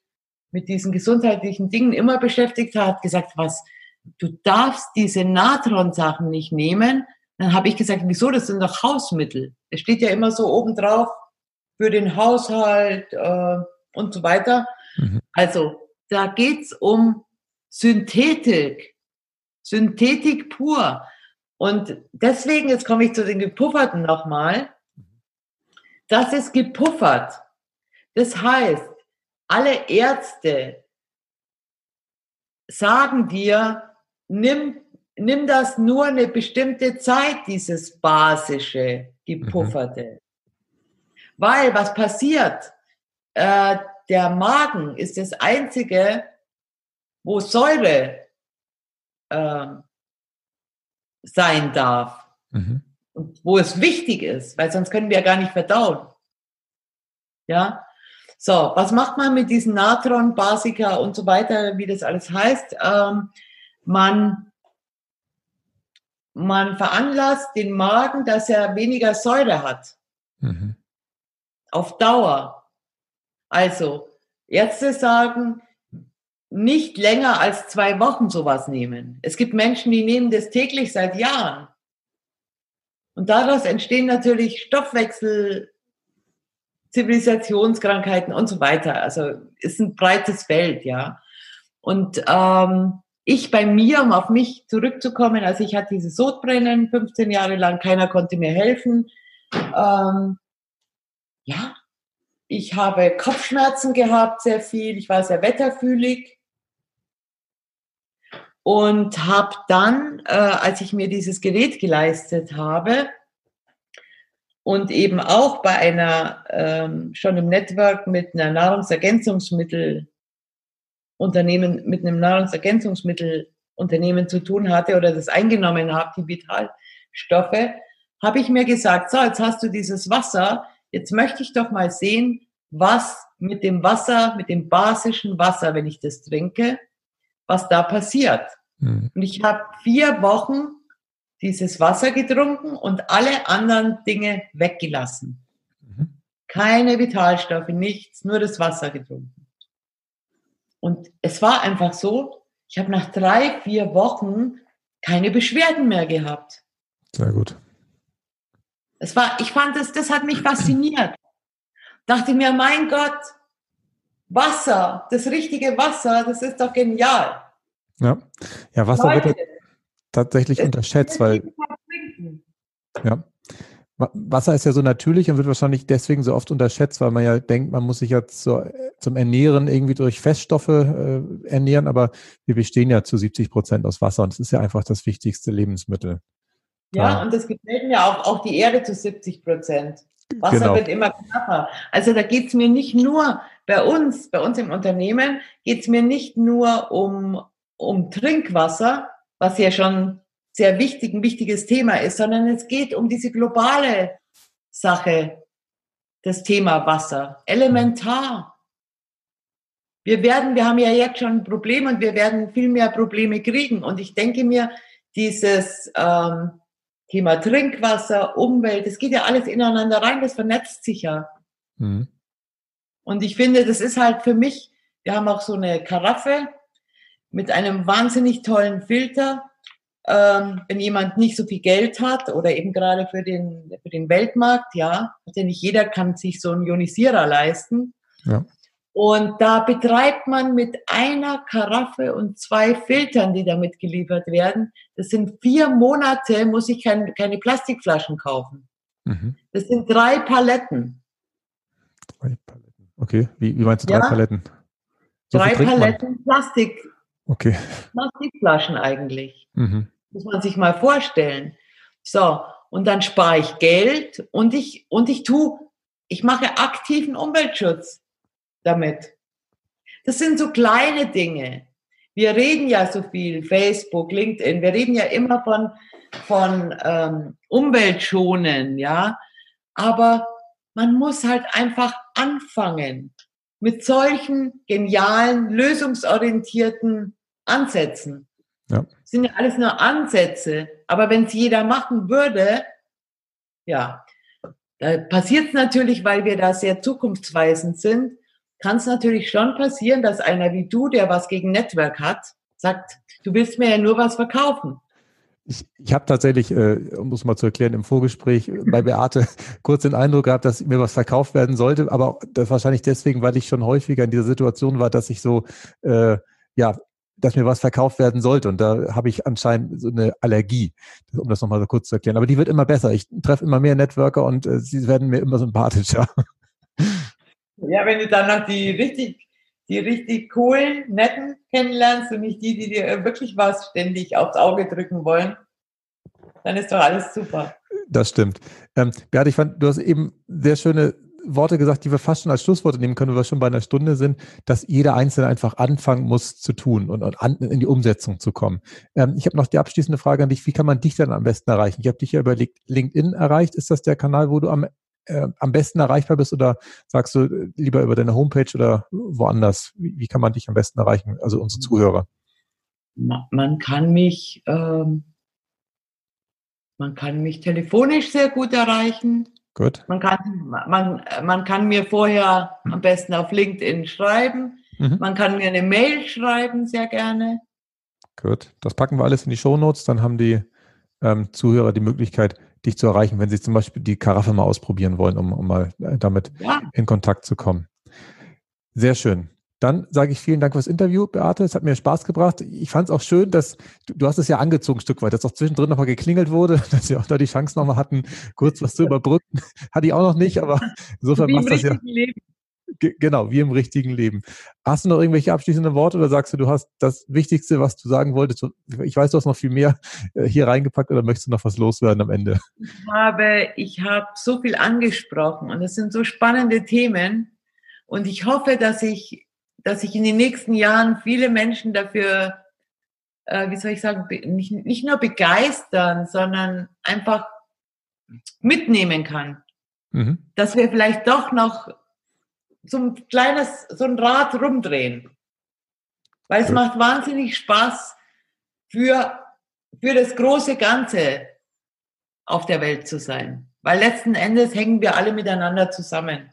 mit diesen gesundheitlichen Dingen immer beschäftigt hat, gesagt, was, du darfst diese Natron-Sachen nicht nehmen. Dann habe ich gesagt, wieso, das sind doch Hausmittel. Es steht ja immer so oben drauf für den Haushalt äh, und so weiter. Mhm. Also da geht's um Synthetik, Synthetik pur. Und deswegen, jetzt komme ich zu den Gepufferten nochmal, das ist gepuffert. Das heißt, alle Ärzte sagen dir, nimm, nimm das nur eine bestimmte Zeit, dieses basische, gepufferte. Mhm. Weil was passiert? Äh, der Magen ist das einzige, wo Säure äh, sein darf. Mhm. Und wo es wichtig ist, weil sonst können wir ja gar nicht verdauen. Ja. So, was macht man mit diesen Natron, Basica und so weiter, wie das alles heißt? Ähm, man, man veranlasst den Magen, dass er weniger Säure hat. Mhm. Auf Dauer. Also, Ärzte sagen, nicht länger als zwei Wochen sowas nehmen. Es gibt Menschen, die nehmen das täglich seit Jahren. Und daraus entstehen natürlich Stoffwechsel, Zivilisationskrankheiten und so weiter. Also ist ein breites Feld, ja. Und ähm, ich bei mir, um auf mich zurückzukommen, also ich hatte dieses Sodbrennen 15 Jahre lang, keiner konnte mir helfen. Ähm, ja, ich habe Kopfschmerzen gehabt, sehr viel. Ich war sehr wetterfühlig und habe dann, äh, als ich mir dieses Gerät geleistet habe und eben auch bei einer, ähm, schon im Network mit einer Nahrungsergänzungsmittel Unternehmen, mit einem Nahrungsergänzungsmittelunternehmen zu tun hatte oder das eingenommen habe, die Vitalstoffe, habe ich mir gesagt, so, jetzt hast du dieses Wasser, jetzt möchte ich doch mal sehen, was mit dem Wasser, mit dem basischen Wasser, wenn ich das trinke, was da passiert. Mhm. Und ich habe vier Wochen dieses Wasser getrunken und alle anderen Dinge weggelassen. Mhm. Keine Vitalstoffe, nichts, nur das Wasser getrunken. Und es war einfach so, ich habe nach drei, vier Wochen keine Beschwerden mehr gehabt. Sehr gut. Es war, ich fand es, das hat mich fasziniert. Dachte mir, mein Gott, Wasser, das richtige Wasser, das ist doch genial. Ja, ja Wasser Leute, wird tatsächlich unterschätzt, weil ja, Wasser ist ja so natürlich und wird wahrscheinlich deswegen so oft unterschätzt, weil man ja denkt, man muss sich ja zu, zum Ernähren irgendwie durch Feststoffe äh, ernähren, aber wir bestehen ja zu 70 Prozent aus Wasser und es ist ja einfach das wichtigste Lebensmittel. Ja, und das gefällt mir auch, auch die Erde zu 70 Prozent. Wasser genau. wird immer knapper. Also da geht es mir nicht nur bei uns, bei uns im Unternehmen, geht es mir nicht nur um, um Trinkwasser, was ja schon sehr wichtig, ein wichtiges Thema ist, sondern es geht um diese globale Sache, das Thema Wasser. Elementar. Wir werden, wir haben ja jetzt schon ein Problem und wir werden viel mehr Probleme kriegen. Und ich denke mir, dieses ähm, Thema Trinkwasser, Umwelt, das geht ja alles ineinander rein, das vernetzt sich ja. Mhm. Und ich finde, das ist halt für mich, wir haben auch so eine Karaffe, mit einem wahnsinnig tollen Filter. Ähm, wenn jemand nicht so viel Geld hat oder eben gerade für den, für den Weltmarkt, ja, denn nicht jeder kann sich so einen Ionisierer leisten. Ja. Und da betreibt man mit einer Karaffe und zwei Filtern, die damit geliefert werden. Das sind vier Monate, muss ich kein, keine Plastikflaschen kaufen. Mhm. Das sind drei Paletten. Drei Paletten. Okay, wie, wie meinst du drei ja? Paletten? So drei Paletten Plastik. Okay. Plastikflaschen eigentlich. Mhm. Muss man sich mal vorstellen. So, und dann spare ich Geld und ich, und ich tu, ich mache aktiven Umweltschutz damit. Das sind so kleine Dinge. Wir reden ja so viel, Facebook, LinkedIn, wir reden ja immer von, von ähm, Umweltschonen, ja. Aber man muss halt einfach anfangen mit solchen genialen, lösungsorientierten Ansätzen. Ja. Das sind ja alles nur Ansätze. Aber wenn es jeder machen würde, ja, da passiert es natürlich, weil wir da sehr zukunftsweisend sind, kann es natürlich schon passieren, dass einer wie du, der was gegen Network hat, sagt, du willst mir ja nur was verkaufen. Ich, ich habe tatsächlich, äh, um es mal zu erklären, im Vorgespräch bei Beate kurz den Eindruck gehabt, dass mir was verkauft werden sollte, aber das wahrscheinlich deswegen, weil ich schon häufiger in dieser Situation war, dass ich so, äh, ja, dass mir was verkauft werden sollte. Und da habe ich anscheinend so eine Allergie, um das nochmal so kurz zu erklären. Aber die wird immer besser. Ich treffe immer mehr Networker und äh, sie werden mir immer sympathischer. Ja, wenn du dann noch die richtig, die richtig coolen, netten kennenlernst und nicht die, die dir wirklich was ständig aufs Auge drücken wollen, dann ist doch alles super. Das stimmt. Ähm, Beate, ich fand, du hast eben sehr schöne Worte gesagt, die wir fast schon als Schlussworte nehmen können, weil wir schon bei einer Stunde sind, dass jeder Einzelne einfach anfangen muss zu tun und, und an, in die Umsetzung zu kommen. Ähm, ich habe noch die abschließende Frage an dich. Wie kann man dich dann am besten erreichen? Ich habe dich ja über LinkedIn erreicht. Ist das der Kanal, wo du am äh, am besten erreichbar bist oder sagst du äh, lieber über deine Homepage oder woanders? Wie, wie kann man dich am besten erreichen, also unsere Zuhörer? Man kann mich, ähm, man kann mich telefonisch sehr gut erreichen. Gut. Man kann, man, man kann mir vorher am besten auf LinkedIn schreiben. Mhm. Man kann mir eine Mail schreiben, sehr gerne. Gut. Das packen wir alles in die Show Notes. Dann haben die ähm, Zuhörer die Möglichkeit, dich zu erreichen, wenn sie zum Beispiel die Karaffe mal ausprobieren wollen, um, um mal äh, damit ja. in Kontakt zu kommen. Sehr schön. Dann sage ich vielen Dank fürs Interview, Beate. Es hat mir Spaß gebracht. Ich fand es auch schön, dass du, du hast es ja angezogen ein Stück weit, dass auch zwischendrin nochmal geklingelt wurde, dass wir auch da die Chance nochmal hatten, kurz was zu überbrücken. Hatte ich auch noch nicht, aber insofern macht das ja. Leben genau, wie im richtigen Leben. Hast du noch irgendwelche abschließenden Worte oder sagst du, du hast das Wichtigste, was du sagen wolltest? Ich weiß, du hast noch viel mehr äh, hier reingepackt oder möchtest du noch was loswerden am Ende? Ich habe, ich habe so viel angesprochen und es sind so spannende Themen und ich hoffe, dass ich, dass ich in den nächsten Jahren viele Menschen dafür, äh, wie soll ich sagen, nicht, nicht nur begeistern, sondern einfach mitnehmen kann. Mhm. Dass wir vielleicht doch noch so ein kleines, so ein Rad rumdrehen. Weil es macht wahnsinnig Spaß für, für das große Ganze auf der Welt zu sein. Weil letzten Endes hängen wir alle miteinander zusammen.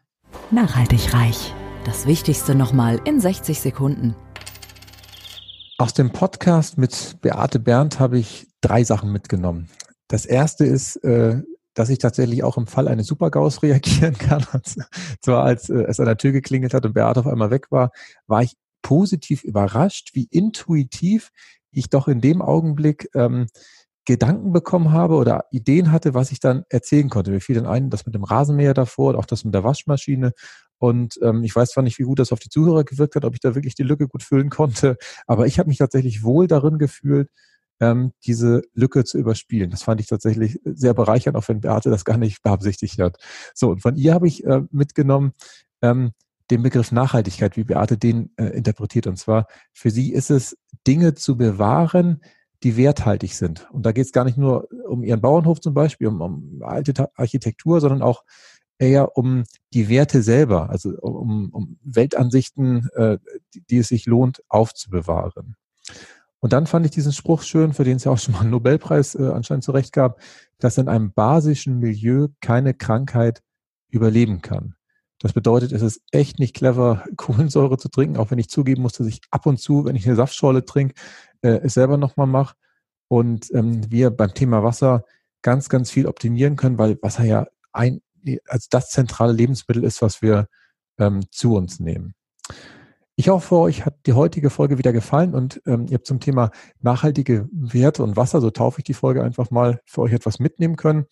Nachhaltig reich. Das Wichtigste nochmal in 60 Sekunden. Aus dem Podcast mit Beate Berndt habe ich drei Sachen mitgenommen. Das erste ist, äh, dass ich tatsächlich auch im Fall eines Supergaus reagieren kann. Zwar als äh, es an der Tür geklingelt hat und Beate auf einmal weg war, war ich positiv überrascht, wie intuitiv ich doch in dem Augenblick ähm, Gedanken bekommen habe oder Ideen hatte, was ich dann erzählen konnte. Mir fiel dann ein, das mit dem Rasenmäher davor und auch das mit der Waschmaschine. Und ähm, ich weiß zwar nicht, wie gut das auf die Zuhörer gewirkt hat, ob ich da wirklich die Lücke gut füllen konnte, aber ich habe mich tatsächlich wohl darin gefühlt, ähm, diese Lücke zu überspielen. Das fand ich tatsächlich sehr bereichernd, auch wenn Beate das gar nicht beabsichtigt hat. So, und von ihr habe ich äh, mitgenommen ähm, den Begriff Nachhaltigkeit, wie Beate den äh, interpretiert. Und zwar, für sie ist es, Dinge zu bewahren, die werthaltig sind. Und da geht es gar nicht nur um ihren Bauernhof zum Beispiel, um, um alte Architektur, sondern auch eher um die Werte selber, also um, um Weltansichten, äh, die, es sich lohnt, aufzubewahren. Und dann fand ich diesen Spruch schön, für den es ja auch schon mal einen Nobelpreis äh, anscheinend zurecht gab, dass in einem basischen Milieu keine Krankheit überleben kann. Das bedeutet, es ist echt nicht clever, Kohlensäure zu trinken, auch wenn ich zugeben muss, dass ich ab und zu, wenn ich eine Saftschorle trinke, äh, es selber nochmal mache. Und ähm, wir beim Thema Wasser ganz, ganz viel optimieren können, weil Wasser ja ein, als das zentrale Lebensmittel ist, was wir ähm, zu uns nehmen. Ich hoffe, euch hat die heutige Folge wieder gefallen und ähm, ihr habt zum Thema nachhaltige Werte und Wasser, so taufe ich die Folge einfach mal, für euch etwas mitnehmen können.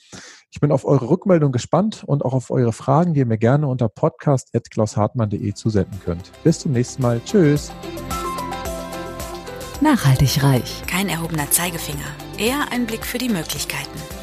Ich bin auf eure Rückmeldung gespannt und auch auf eure Fragen, die ihr mir gerne unter podcast.klaushartmann.de zusenden könnt. Bis zum nächsten Mal. Tschüss. Nachhaltig reich. Kein erhobener Zeigefinger, eher ein Blick für die Möglichkeiten.